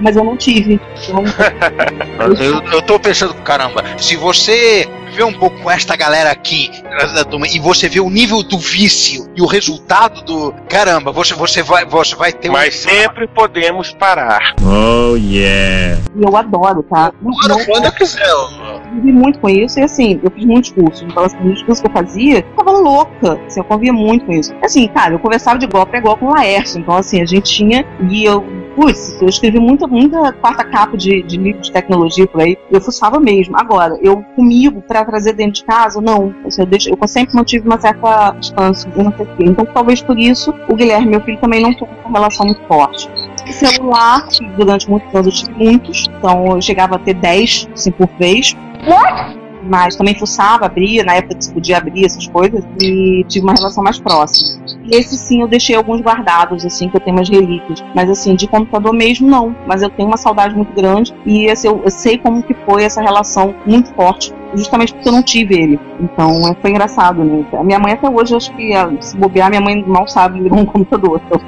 Mas eu não tive. Então, eu, eu tô pensando, caramba, se você vê um pouco com esta galera aqui e você vê o nível do vício e o resultado do caramba, você, você, vai, você vai ter Mas um... sempre podemos parar. Oh yeah. E eu adoro, tá? Agora, quando eu quiser. Eu vivi muito com isso e assim, eu fiz muitos cursos. Então, assim, os cursos que eu fazia, eu tava louca. Assim, eu convia muito com isso. Assim, cara, eu conversava de igual pra igual com o Laércio. Então, assim, a gente tinha. E eu putz, eu escrevi muita, muita quarta capa de, de livro de tecnologia por aí. Eu fuçava mesmo. Agora, eu comigo, para trazer dentro de casa, não. Assim, eu, deixo, eu sempre mantive uma certa distância. Eu não sei o quê. Então, talvez por isso, o Guilherme, meu filho, também não tem uma relação muito forte. E celular, durante muitos anos eu tive muitos. Então, eu chegava a ter 10, assim, por vez. What? mas também fuçava, abria, na época que se podia abrir essas coisas, e tive uma relação mais próxima. Esse sim eu deixei alguns guardados, assim, que eu tenho umas relíquias. Mas assim, de computador mesmo não. Mas eu tenho uma saudade muito grande e assim, eu, eu sei como que foi essa relação muito forte justamente porque eu não tive ele. Então é, foi engraçado, né? A minha mãe até hoje, acho que se bobear, minha mãe mal sabe ligar um computador. Então.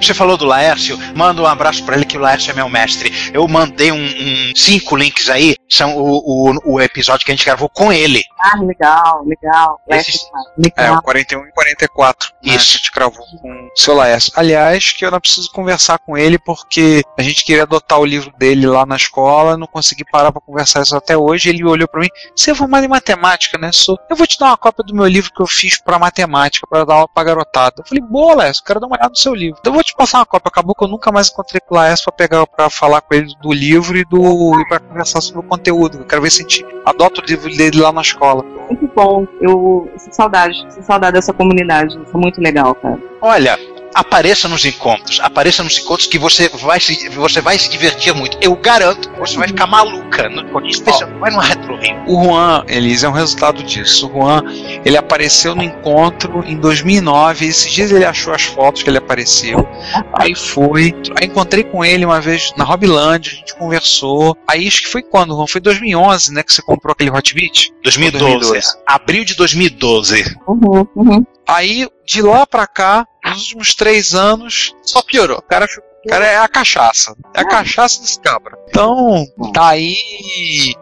Você falou do Laércio, manda um abraço para ele que o Laércio é meu mestre. Eu mandei um, um cinco links aí, são o, o, o, episódio que a gente gravou com ele. Ah, legal, legal. Esses, legal. É, o 41 e 44. Isso. Né, que a gente gravou com o seu Laércio. Aliás, que eu não preciso conversar com ele porque a gente queria adotar o livro dele lá na escola, não consegui parar para conversar isso até hoje. Ele olhou para mim, você é formado em matemática, né? Sou. Eu vou te dar uma cópia do meu livro que eu fiz para matemática, para dar aula pra garotada. Eu falei, boa, Laércio, quero dar uma olhada no seu livro. Então eu vou te passar uma cópia. Acabou que eu nunca mais encontrei com o Laércio pra pegar, para falar com ele do livro e do e para conversar sobre o conteúdo. Eu quero ver se a gente adota o livro dele lá na escola. Muito bom. Eu sinto saudade, sinto saudade dessa comunidade. Isso é muito legal, cara. Olha, apareça nos encontros, apareça nos encontros que você vai se, você vai se divertir muito. Eu garanto, você vai ficar maluca, no, especialmente vai no Retro Rio. O Juan, Elise, é um resultado disso. O Juan, ele apareceu no encontro em 2009, esses dias ele achou as fotos que ele apareceu, aí foi, aí encontrei com ele uma vez na Hobbyland, a gente conversou, aí acho que foi quando, Juan? Foi 2011, né, que você comprou aquele Hotbit? 2012, 2012. abril de 2012. Uhum, uhum. Aí, de lá pra cá, nos últimos três anos, só piorou. O cara Cara, é a cachaça. É a cachaça dos cabra. Então, tá aí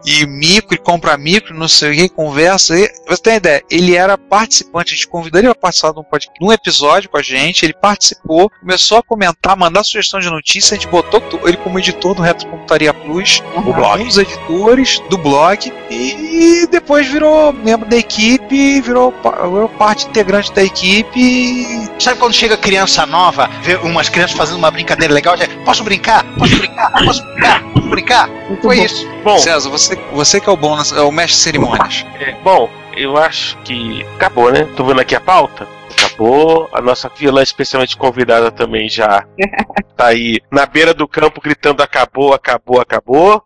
e micro, e compra micro, não sei o que, conversa. E, você tem ideia? Ele era participante, a gente convidou ele para participar de um, podcast, num episódio com a gente, ele participou, começou a comentar, mandar sugestão de notícia, a gente botou ele como editor do Retrocomputaria Plus, o blog. um dos editores do blog, e depois virou membro da equipe, virou, virou parte integrante da equipe. Sabe quando chega criança nova, vê umas crianças fazendo uma brincadeira legal, já, posso brincar? Posso brincar? Posso brincar? Posso brincar? Muito Foi bom. isso. Bom, César, você, você que é o bom, é o mestre de cerimônias. É, bom, eu acho que acabou, né? Tô vendo aqui a pauta. A nossa vilã especialmente convidada também já tá aí na beira do campo gritando acabou, acabou, acabou.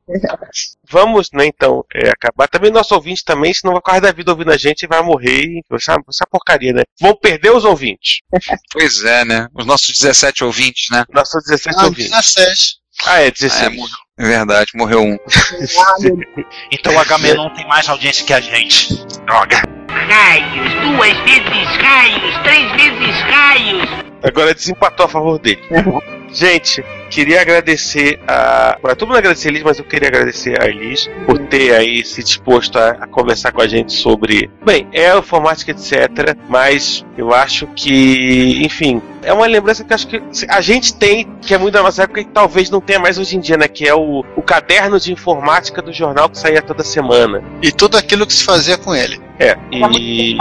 Vamos, né, então, é, acabar. Também nosso ouvinte também, senão vai correr da vida ouvindo a gente e vai morrer. Essa, essa porcaria, né? Vão perder os ouvintes. Pois é, né? Os nossos 17 ouvintes, né? Nossos 17 Não, ouvintes. 17. Ah, é, 16. É, É verdade, morreu um. então o HM não tem mais audiência que a gente. Droga. Raios, duas vezes raios, três vezes raios. Agora desempatou a favor dele. Gente, queria agradecer a. Pra todo mundo agradecer a Elis, mas eu queria agradecer a Elis por ter aí se disposto a, a conversar com a gente sobre. Bem, é informática, etc. Mas eu acho que, enfim, é uma lembrança que eu acho que a gente tem, que é muito da nossa época e que talvez não tenha mais hoje em dia, né? Que é o, o caderno de informática do jornal que saía toda semana. E tudo aquilo que se fazia com ele. É, e.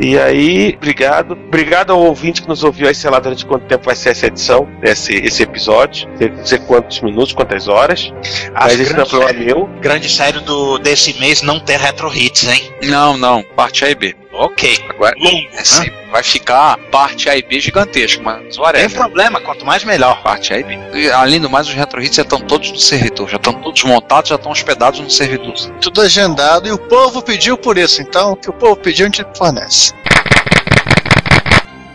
E aí, obrigado. Obrigado ao ouvinte que nos ouviu aí, sei lá, durante quanto tempo vai ser essa edição, esse, esse episódio. Não sei quantos minutos, quantas horas. Mas esse não é problema meu. Grande sério do, desse mês não ter retro hits, hein? Não, não. Parte A e B. Ok. Agora, esse vai ficar parte A e B gigantesco, mas whatever. Tem problema, quanto mais melhor. Parte A e B. E, além do mais, os retro hits já estão todos no servidor, já estão todos montados, já estão hospedados no servidor. Tudo agendado e o povo pediu por isso, então o que o povo pediu a gente fornece.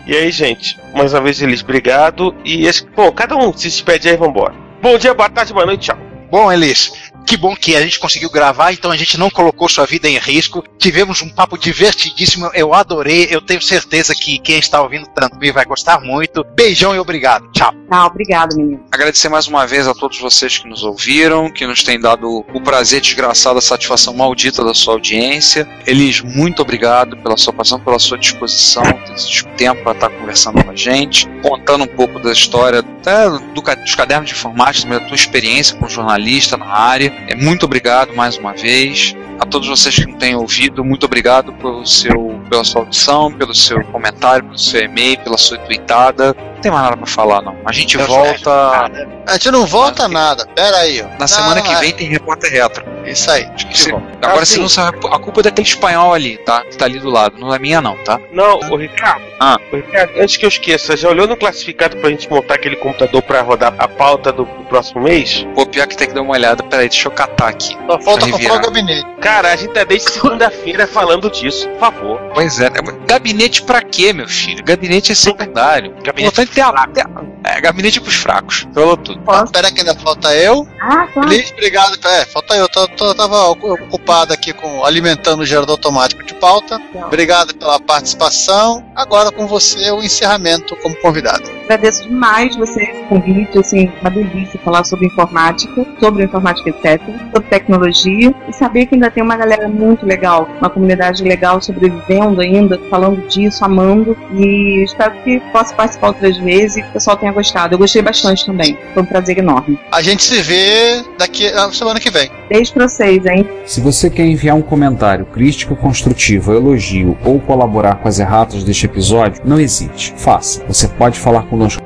E aí, gente, mais uma vez eles, obrigado. E esse, bom, cada um se despede aí, vambora. Bom dia, boa tarde, boa noite, tchau. Bom, Elis, que bom que a gente conseguiu gravar, então a gente não colocou sua vida em risco. Tivemos um papo divertidíssimo, eu adorei. Eu tenho certeza que quem está ouvindo também vai gostar muito. Beijão e obrigado. Tchau. Tchau, obrigado, menino. Agradecer mais uma vez a todos vocês que nos ouviram, que nos têm dado o prazer desgraçado, a satisfação maldita da sua audiência. Elis, muito obrigado pela sua paixão, pela sua disposição, ter esse tempo para estar conversando com a gente, contando um pouco da história até do, dos cadernos de informática, da tua experiência como jornalista na área. É, muito obrigado mais uma vez. A todos vocês que não têm ouvido, muito obrigado pelo seu, pela sua audição, pelo seu comentário, pelo seu e-mail, pela sua tweetada. Não tem mais nada pra falar, não. A gente Eu volta. A gente não volta nada, pera aí. Ó. Na Não, semana que é. vem tem repórter retro. Isso aí. Se- Agora, se não sabe, a culpa é daquele espanhol ali, tá? Que tá ali do lado. Não é minha, não, tá? Não, o Ricardo. Ah. Ô, Ricardo, antes que eu esqueça, já olhou no classificado pra gente montar aquele computador pra rodar a pauta do, do próximo mês? Pô, pior que tem que dar uma olhada. Peraí, deixa eu catar aqui. Só falta Pra comprar o gabinete. Cara, a gente tá desde segunda-feira falando disso, por favor. Pois é, né? Gabinete pra quê, meu filho? Gabinete é secundário. Gabinete Importante ter a, ter a- É, gabinete pros fracos. Falou tudo. Espera que ainda falta eu. Ah, tá. Liz, obrigado. É, falta eu. Tô, tô- tava ocupado aqui com alimentando o gerador automático de pauta. Obrigado pela participação. Agora com você o encerramento como convidado. Agradeço demais você esse convite, assim, uma delícia falar sobre informática, sobre informática, etc., sobre tecnologia, e saber que ainda tem uma galera muito legal, uma comunidade legal sobrevivendo ainda, falando disso, amando, e espero que possa participar outras vezes e que o pessoal tenha gostado. Eu gostei bastante também, foi um prazer enorme. A gente se vê daqui a semana que vem. Beijo pra vocês, hein? Se você quer enviar um comentário crítico, construtivo, elogio ou colaborar com as erratas deste episódio, não hesite. Faça. Você pode falar conosco.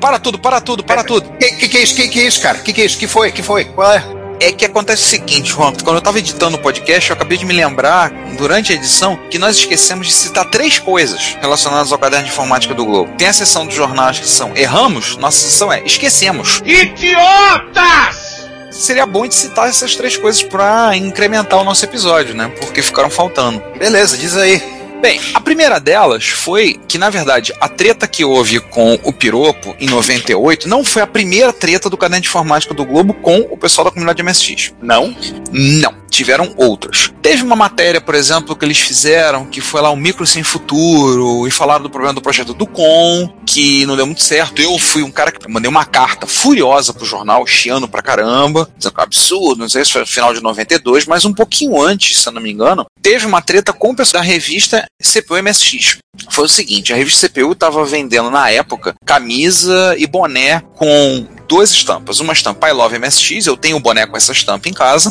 Para tudo, para tudo, para tudo. Que, que que é isso? Que que é isso, cara? Que que é isso? Que foi? Que foi? Qual é? É que acontece o seguinte, Juan, quando eu tava editando o podcast, eu acabei de me lembrar, durante a edição, que nós esquecemos de citar três coisas relacionadas ao caderno de informática do Globo. Tem a seção dos jornais que são erramos, nossa seção é esquecemos. Idiotas! Seria bom de citar essas três coisas pra incrementar o nosso episódio, né? Porque ficaram faltando. Beleza, diz aí. Bem, a primeira delas foi que, na verdade, a treta que houve com o Piropo em 98 não foi a primeira treta do caderno de informática do Globo com o pessoal da comunidade MSX. Não? Não. Tiveram outras. Teve uma matéria, por exemplo, que eles fizeram, que foi lá o Micro Sem Futuro, e falaram do problema do projeto do Com, que não deu muito certo. Eu fui um cara que mandei uma carta furiosa pro jornal, chiando pra caramba, dizendo que é um absurdo, não sei se foi no final de 92, mas um pouquinho antes, se eu não me engano, teve uma treta com o pessoal da revista CPU MSX. Foi o seguinte, a revista CPU estava vendendo na época camisa e boné com duas estampas. Uma estampa I Love MSX, eu tenho o boné com essa estampa em casa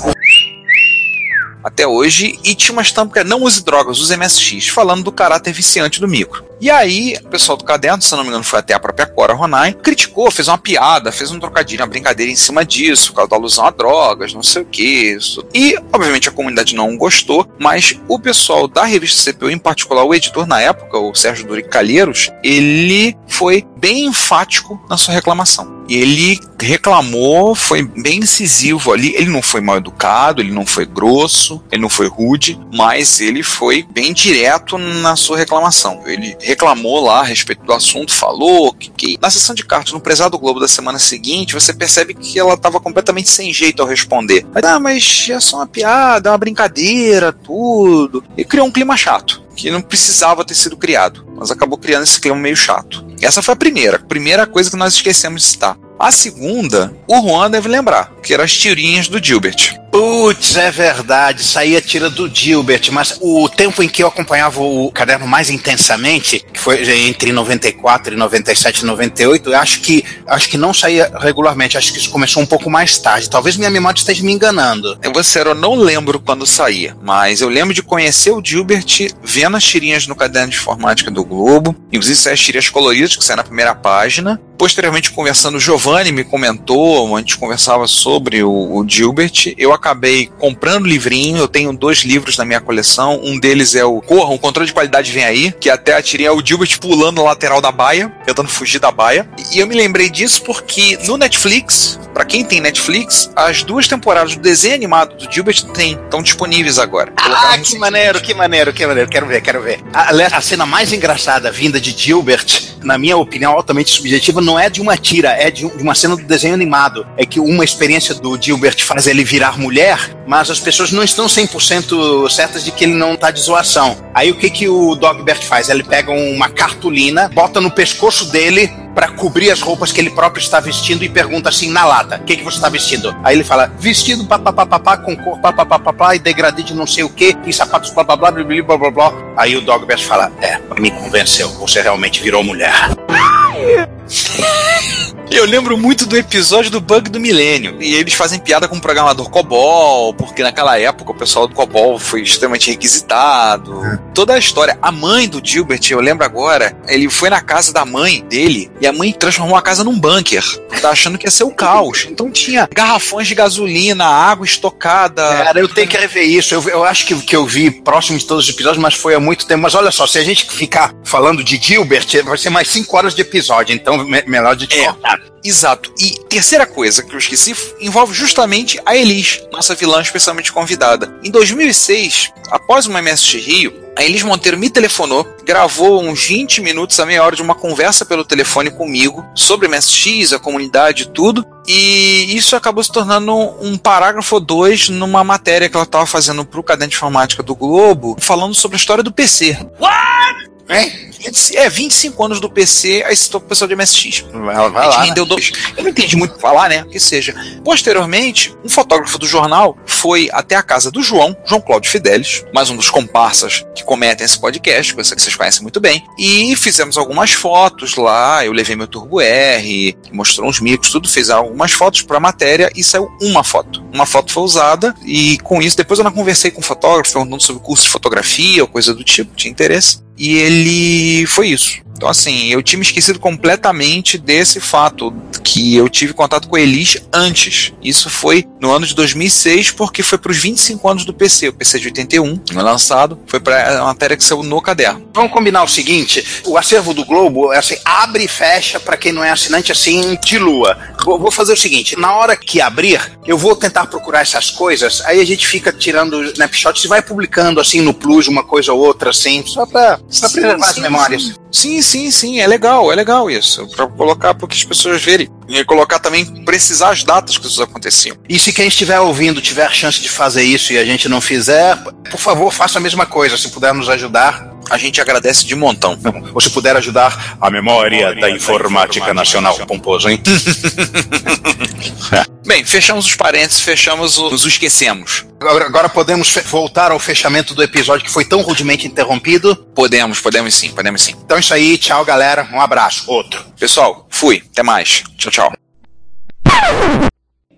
até hoje, e tinha uma estampa que era não use drogas, use MSX, falando do caráter viciante do micro. E aí, o pessoal do caderno, se não me engano, foi até a própria Cora Ronai, criticou, fez uma piada, fez um trocadilho, uma brincadeira em cima disso, por causa da alusão a drogas, não sei o que. Isso. E, obviamente, a comunidade não gostou, mas o pessoal da revista CPU, em particular o editor na época, o Sérgio Duric Calheiros, ele foi bem enfático na sua reclamação. Ele reclamou, foi bem incisivo ali. Ele não foi mal educado, ele não foi grosso, ele não foi rude, mas ele foi bem direto na sua reclamação. Ele reclamou lá a respeito do assunto, falou que, que na sessão de cartas no Prezado Globo da semana seguinte, você percebe que ela estava completamente sem jeito ao responder. Mas, ah, mas é só uma piada, é uma brincadeira, tudo. E criou um clima chato que não precisava ter sido criado, mas acabou criando esse clima meio chato. Essa foi a primeira, primeira coisa que nós esquecemos de citar. A segunda, o Juan deve lembrar, que eram as tirinhas do Gilbert. Putz, é verdade, saía tira do Gilbert, mas o tempo em que eu acompanhava o caderno mais intensamente, que foi entre 94 e 97 e 98, eu acho que acho que não saía regularmente, acho que isso começou um pouco mais tarde. Talvez minha memória esteja me enganando. Eu vou ser, eu não lembro quando saía, mas eu lembro de conhecer o Gilbert vendo as tirinhas no caderno de informática do Globo, inclusive as tirinhas coloridas que saem na primeira página. Posteriormente, conversando, o Giovanni me comentou, a gente conversava sobre o, o Gilbert. Eu acabei comprando o livrinho, eu tenho dois livros na minha coleção. Um deles é o Corra, um controle de qualidade vem aí, que até a tirinha é o Gilbert pulando na lateral da baia, tentando fugir da baia. E eu me lembrei disso porque no Netflix, para quem tem Netflix, as duas temporadas do desenho animado do Gilbert tem, estão disponíveis agora. Ah, que maneiro, que maneiro, que maneiro. Quero ver, quero ver. A, a cena mais engraçada vinda de Gilbert, na minha opinião altamente subjetiva, não é de uma tira, é de, de uma cena do desenho animado. É que uma experiência do Gilbert faz ele virar mulher, mas as pessoas não estão 100% certas de que ele não tá de zoação. Aí o que que o Dogbert faz? Ele pega uma cartolina, bota no pescoço dele para cobrir as roupas que ele próprio está vestindo e pergunta assim na lata: o que, que você está vestindo? Aí ele fala: vestido papapá, com cor papapá e degradê de não sei o que, e sapatos blá blá blá blá blá blá blá. Aí o Dogbert fala: é, me convenceu, você realmente virou mulher. Eu lembro muito do episódio do Bug do Milênio. E eles fazem piada com o programador COBOL, porque naquela época o pessoal do COBOL foi extremamente requisitado. Toda a história. A mãe do Gilbert, eu lembro agora, ele foi na casa da mãe dele e a mãe transformou a casa num bunker. Tá achando que ia ser o caos. Então tinha garrafões de gasolina, água estocada. Cara, eu tenho que rever isso. Eu, eu acho que, que eu vi próximo de todos os episódios, mas foi há muito tempo. Mas olha só, se a gente ficar falando de Gilbert, vai ser mais 5 horas de episódio. Então, me, melhor de é. cortar. Exato. E terceira coisa que eu esqueci envolve justamente a Elis, nossa vilã especialmente convidada. Em 2006, após uma MSX Rio, a Elis Monteiro me telefonou, gravou uns 20 minutos a meia hora de uma conversa pelo telefone comigo sobre MSX, a comunidade e tudo. E isso acabou se tornando um parágrafo 2 numa matéria que ela estava fazendo para o Caderno de Informática do Globo, falando sobre a história do PC. What? É, é 25 anos do PC, aí citou o pessoal de MSX. Vai, vai lá. Rendeu né? dois. Eu não entendi muito falar, né? Que seja. Posteriormente, um fotógrafo do jornal foi até a casa do João, João Cláudio Fidelis, mais um dos comparsas que cometem esse podcast, coisa que vocês conhecem muito bem. E fizemos algumas fotos lá. Eu levei meu Turbo R, mostrou uns micros, tudo. Fez algumas fotos para a matéria e saiu uma foto. Uma foto foi usada e com isso, depois eu não conversei com o fotógrafo, perguntando sobre curso de fotografia ou coisa do tipo, tinha interesse. E ele foi isso. Então, assim, eu tinha me esquecido completamente desse fato que eu tive contato com a Elis antes. Isso foi no ano de 2006, porque foi para os 25 anos do PC. O PC de 81, no lançado, foi para a matéria que saiu no caderno. Vamos combinar o seguinte: o acervo do Globo é assim, abre e fecha para quem não é assinante, assim, de lua. Vou, vou fazer o seguinte: na hora que abrir, eu vou tentar procurar essas coisas, aí a gente fica tirando snapshots e vai publicando, assim, no Plus, uma coisa ou outra, assim, só para preservar as memórias. Sim, sim, sim, é legal, é legal isso. Para colocar para que as pessoas verem. E colocar também, precisar as datas que isso aconteciam. E se quem estiver ouvindo tiver chance de fazer isso e a gente não fizer, por favor, faça a mesma coisa. Se puder nos ajudar, a gente agradece de montão. Ou se puder ajudar a memória, da, informática, nacional. Pomposo, hein? Bem, fechamos os parênteses, fechamos o, nos esquecemos. Agora, agora podemos voltar ao fechamento do episódio que foi tão rudemente interrompido? Podemos, podemos sim, podemos sim. Então é isso aí, tchau galera, um abraço, outro. Pessoal, fui, até mais. Tchau, tchau.